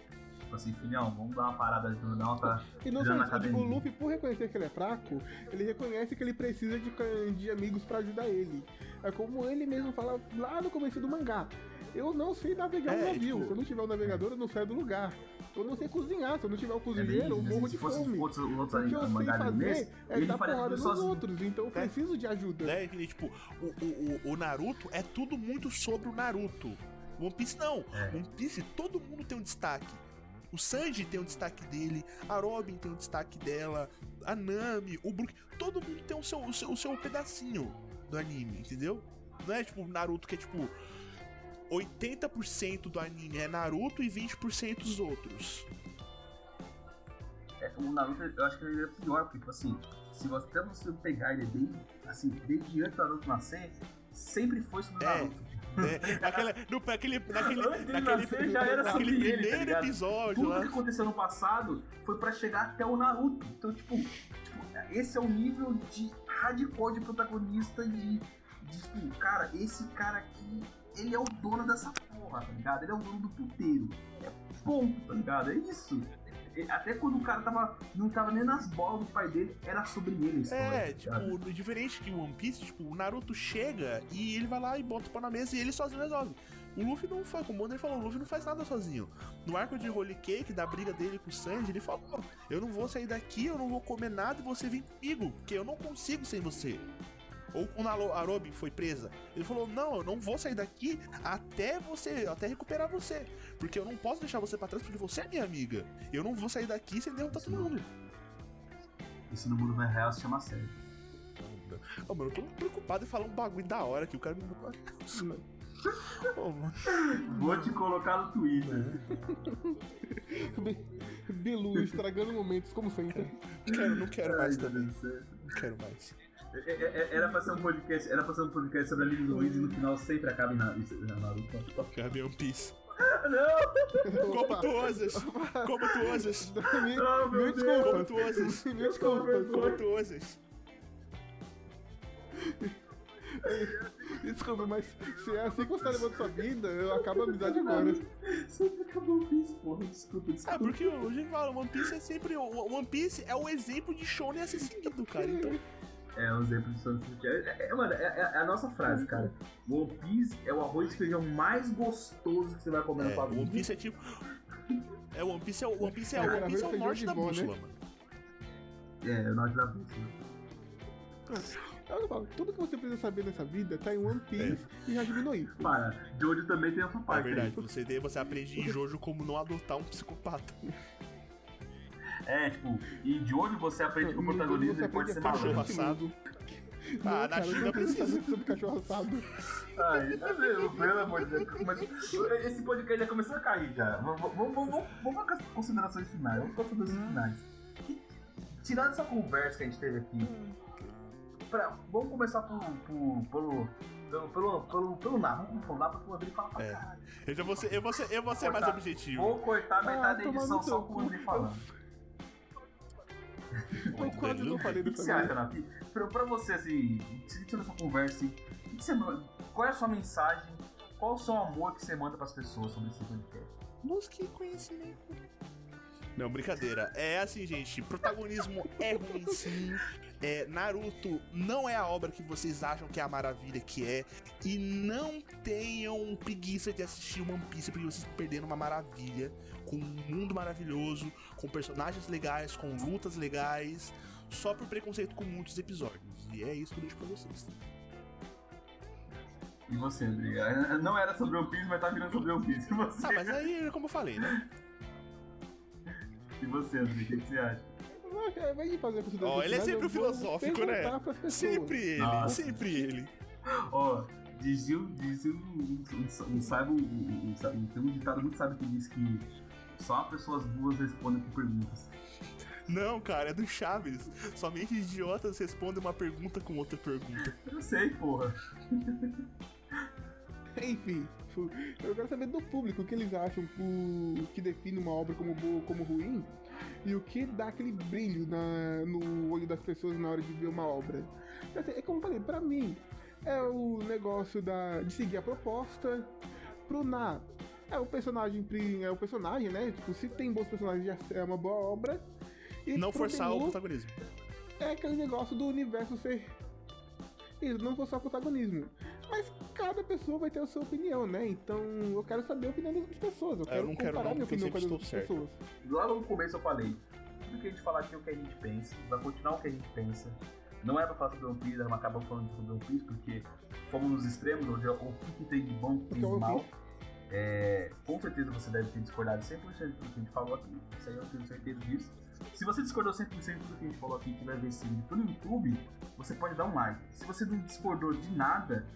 C: Tipo assim, filhão, vamos dar uma parada de dar uma pra
A: E não só isso, tipo, o. Luffy, por reconhecer que ele é fraco, ele reconhece que ele precisa de, de amigos pra ajudar ele. É como ele mesmo fala lá no começo do mangá. Eu não sei navegar um
B: É,
A: navio.
B: tipo-
A: Se eu não tiver um navegador, eu não saio do lugar. Eu não sei cozinhar. Se eu não tiver um
C: É
A: cozinheiro, eu
C: isso,
A: morro
C: se
A: de
C: fosse
A: fome.
C: outros, outros
A: O que eu sei fazer é
C: ele
A: dar porrada nos outros, então eu preciso de ajuda.
B: Né? Nem, tipo, o, o, o- o Naruto é tudo muito sobre o Naruto. One Piece não.
C: É.
B: One Piece todo mundo tem um destaque. O Sanji tem um destaque dele, a Robin tem um destaque dela, a Nami, o Brook, todo mundo tem o seu, o seu, o seu pedacinho do anime, entendeu? Não é tipo o Naruto que é tipo 80% do anime é Naruto e 20% os outros.
C: É, o Naruto, eu acho que ele é pior, porque, tipo assim, se você, até você pegar ele desde, assim, desde antes do Naruto nascer, sempre foi sobre o
B: É.
C: Naruto.
B: Né? Naquela, no, naquele, naquele,
C: Antes
B: naquele,
C: nascer, já era
B: naquele
C: ele, tá
B: primeiro
C: ligado?
B: episódio
C: Tudo
B: lá.
C: que aconteceu no passado foi pra chegar até o Naruto. Então, tipo, tipo, esse é o nível de hardcore de protagonista de, de, tipo, cara, esse cara aqui, ele é o dono dessa porra, tá ligado? Ele é o dono do puteiro. É ponto, tá ligado? É isso. Até quando o cara tava, não tava nem nas bolas do pai dele, era sobre ele a história.
B: É, tipo, diferente que o One Piece, tipo, o Naruto chega e ele vai lá e bota o pau na mesa e ele sozinho resolve. O Luffy não faz, como o Mondre falou, o Luffy não faz nada sozinho. No arco de Holy Cake, da briga dele com o Sanji, ele falou: Eu não vou sair daqui, eu não vou comer nada e você vem comigo, porque eu não consigo sem você. Ou quando a Lo- a Robin foi presa, ele falou: Não, eu não vou sair daqui até você, até recuperar você. Porque eu não posso deixar você pra trás, porque você é minha amiga. Eu não vou sair daqui sem derrotar todo mundo.
C: Isso no mundo real se chama sério.
B: Ô, mano, eu tô muito preocupado em falar um bagulho da hora que o cara me. Mano.
C: Vou te colocar no Twitter.
A: Be- Belu estragando momentos, como sempre.
B: Quero, não quero mais
C: Ai, meu
B: também.
C: Céu.
B: Não quero mais.
C: É- é- é- Era pra ser um podcast, era pra ser um podcast sobre a Liga Luiz e no final sempre acaba em Na- em na Naruto.
B: Quero One Piece.
C: Não!
B: Como tu ousas? Como tu ousas?
A: Me,
C: Oh, meu
A: me
C: Deus.
B: Como
A: desculpa.
B: tu ousas?
A: Me desculpa.
B: Como tu ousas?
A: Desculpa, mas se é assim que você tá levando sua vida, eu acabo a amizade agora.
C: Sempre acabou o Piece, porra. Desculpa,
B: Ah,
C: desculpa.
B: porque o gente fala, One Piece é sempre. One Piece é o exemplo de shonen a ser seguido, cara. Então,
C: É um exemplo de Sunset. É, é, mano, é, é a nossa frase, cara. One Piece é o arroz de feijão mais gostoso que você vai comer na
B: é,
C: sua
B: o One
C: vida.
B: Piece é tipo. É, o One Piece é o One Piece é, o
A: Cara,
B: One Piece é o
A: feijão
B: norte
A: de
B: da
A: vó, né?
B: bússola, mano.
C: É, o norte da bússola.
A: Tudo que você precisa saber nessa vida tá em One Piece e já diminuiu.
C: Para, Jojo também tem essa
B: É
C: parte. aí.
B: verdade, você, tem- você aprende em Jojo como não adotar um psicopata.
C: É, tipo, e Jojo você aprende que o protagonista
A: você
C: ele pode ser maluco.
B: assado. Ah, na
A: cara,
B: China precisa.
A: sobre cachorro assado.
C: Ai, tá vendo? pelo amor de Deus. Mas esse podcast já começou a cair já. Vamos, vamos, vamos, para as considerações finais. Vamos para as considerações finais. Tirando essa conversa que a gente teve aqui, pra- vamos começar por, por, pelo, pelo, pelo, pelo, pelo Ná. Vamos pelo Ná porque o André fala pra
B: É.
C: caralho.
B: Eu, já vou ser, eu, vou ser, eu vou ser mais
C: Cortar.
B: objetivo.
C: Vou cortar metade da
A: tomar
C: edição só com o André falando.
A: Eu quase não falei
C: O que, você acha. Napi? Pra, pra você, assim, tirando essa conversa, assim, o que que você manda- qual é a sua mensagem? Qual o seu amor que você manda pras pessoas sobre esse podcast?
B: Busque conhecimento. Não, brincadeira. É assim, gente. Protagonismo é ruim sim. É, Naruto não é a obra que vocês acham que é a maravilha que é. E não tenham preguiça de assistir One Piece porque vocês estão perdendo uma maravilha. Com um mundo maravilhoso, com personagens legais, com lutas legais. Só por preconceito com muitos episódios. E é isso que eu deixo pra vocês.
C: E você, André? Não era sobre One Piece, mas tá virando sobre One Piece. Você,
B: Ah, mas aí, como eu falei, né?
C: E você André? O que, que você acha?
A: Vai fazer a consideração
B: Ó, ele é sempre
A: vou
B: filosófico, né? Sempre ele,
C: Nossa.
B: sempre ele.
C: Ó, dizia, o- dizia um, um, um, sábio, um, um, sábio- tem um ditado muito sábio que diz que só pessoas boas respondem por perguntas.
B: Não, cara, é do Chaves. Somente idiotas respondem uma pergunta com outra pergunta.
C: Eu sei, porra.
A: Enfim, fu- eu quero saber do público o que eles acham o que define uma obra como boa ou como ruim e o que dá aquele brilho na- no olho das pessoas na hora de ver uma obra. Assim, É como eu falei, pra mim, é o negócio da, de seguir a proposta. Pro Ná, é o personagem, é o personagem, né? Tipo, se tem bons personagens já é uma boa obra. E
B: Não forçar o protagonismo.
A: é aquele negócio do universo ser. Isso, não forçar o protagonismo. Mas cada pessoa vai ter a sua opinião, né? Então eu quero saber a opinião das outras pessoas. Eu
B: É, eu
A: quero
B: não quero
A: comparar
B: não,
A: minha
B: eu
A: opinião com as outras pessoas.
C: Lá no começo eu falei, tudo que a gente falar aqui é o que a gente pensa, vai continuar o que a gente pensa. Não é pra falar sobre One Piece, mas acabamos falando sobre One Piece, porque fomos nos extremos, onde o que, que tem de bom, o que tem
A: Porque
C: de mal. É, com certeza você deve ter discordado 100% do que a gente falou aqui, isso aí eu tenho certeza disso. Se você discordou 100% do que a gente falou aqui e vai ver esse vídeo pelo YouTube, você pode dar um like. Se você não discordou de nada,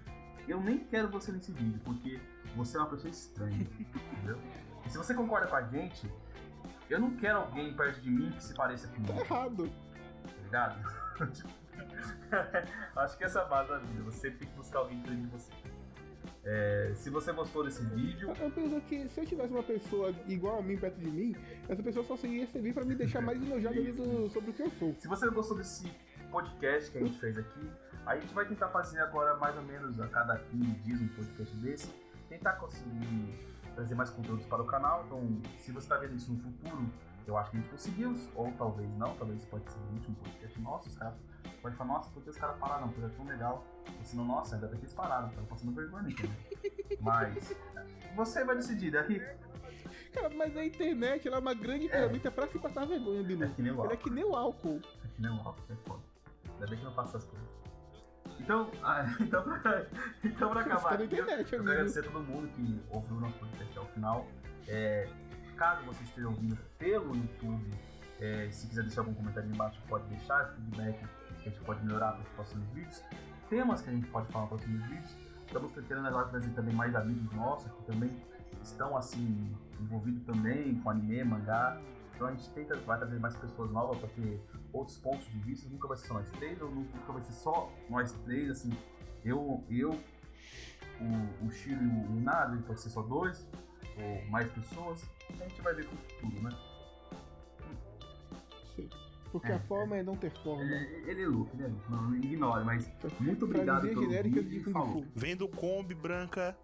C: eu nem quero você nesse vídeo, porque você é uma pessoa estranha, entendeu? E se você concorda com a gente, eu não quero alguém perto de mim que se pareça
A: Tá
C: comigo,
A: errado.
C: tá ligado? Acho que essa é a base da vida, você tem que buscar alguém perto de você. É, se você gostou desse vídeo,
A: Eu penso que se eu tivesse uma pessoa igual a mim perto de mim, essa pessoa só seria servir pra me deixar mais enojado do- sobre o que eu sou.
C: Se você gostou desse podcast que a gente fez aqui, a gente vai tentar fazer agora mais ou menos a cada 15 dias um podcast desse, tentar conseguir trazer mais conteúdos para o canal. Então, se você está vendo isso no futuro, eu acho que a gente conseguiu, ou talvez não, talvez pode ser o último podcast nosso, os caras podem falar, nossa, por que os caras pararam? Porque é tão legal. Ou senão, nossa, ainda bem que eles pararam, estão passando vergonha aqui. né? Mas você vai decidir, daqui
A: Cara, mas a internet ela é uma grande ferramenta pra se passar vergonha, Bilu.
C: é que nem o
A: Ela é
C: álcool.
A: que nem o álcool.
C: É que nem o álcool, é foda. Ainda bem que eu não faço essas coisas. Então, ah, então, pra, então pra acabar aqui, eu-
A: internet,
C: eu
A: amigo.
C: agradecer a todo mundo que ouviu o nosso podcast até o final. É, caso você esteja ouvindo pelo YouTube, é, se quiser deixar algum comentário embaixo, pode deixar feedback que a gente pode melhorar para os próximos vídeos. Temas que a gente pode falar nos próximos vídeos. Estamos tentando agora trazer também mais amigos nossos que também estão assim envolvidos também com anime, mangá. Então a gente tenta vai trazer mais pessoas novas para ter outros pontos de vista. Nunca vai ser só nós três, ou nunca vai ser só nós três, assim. Eu, eu o, o Chiro e o Nado, pode ser só dois, ou mais pessoas. A gente vai ver pro futuro, né?
A: Sim. Porque
C: É,
A: a forma é não ter forma.
C: Ele, ele é louco, ele é louco. Não, ignore, mas muito obrigado pelo vídeo.
B: Vendo Kombi branca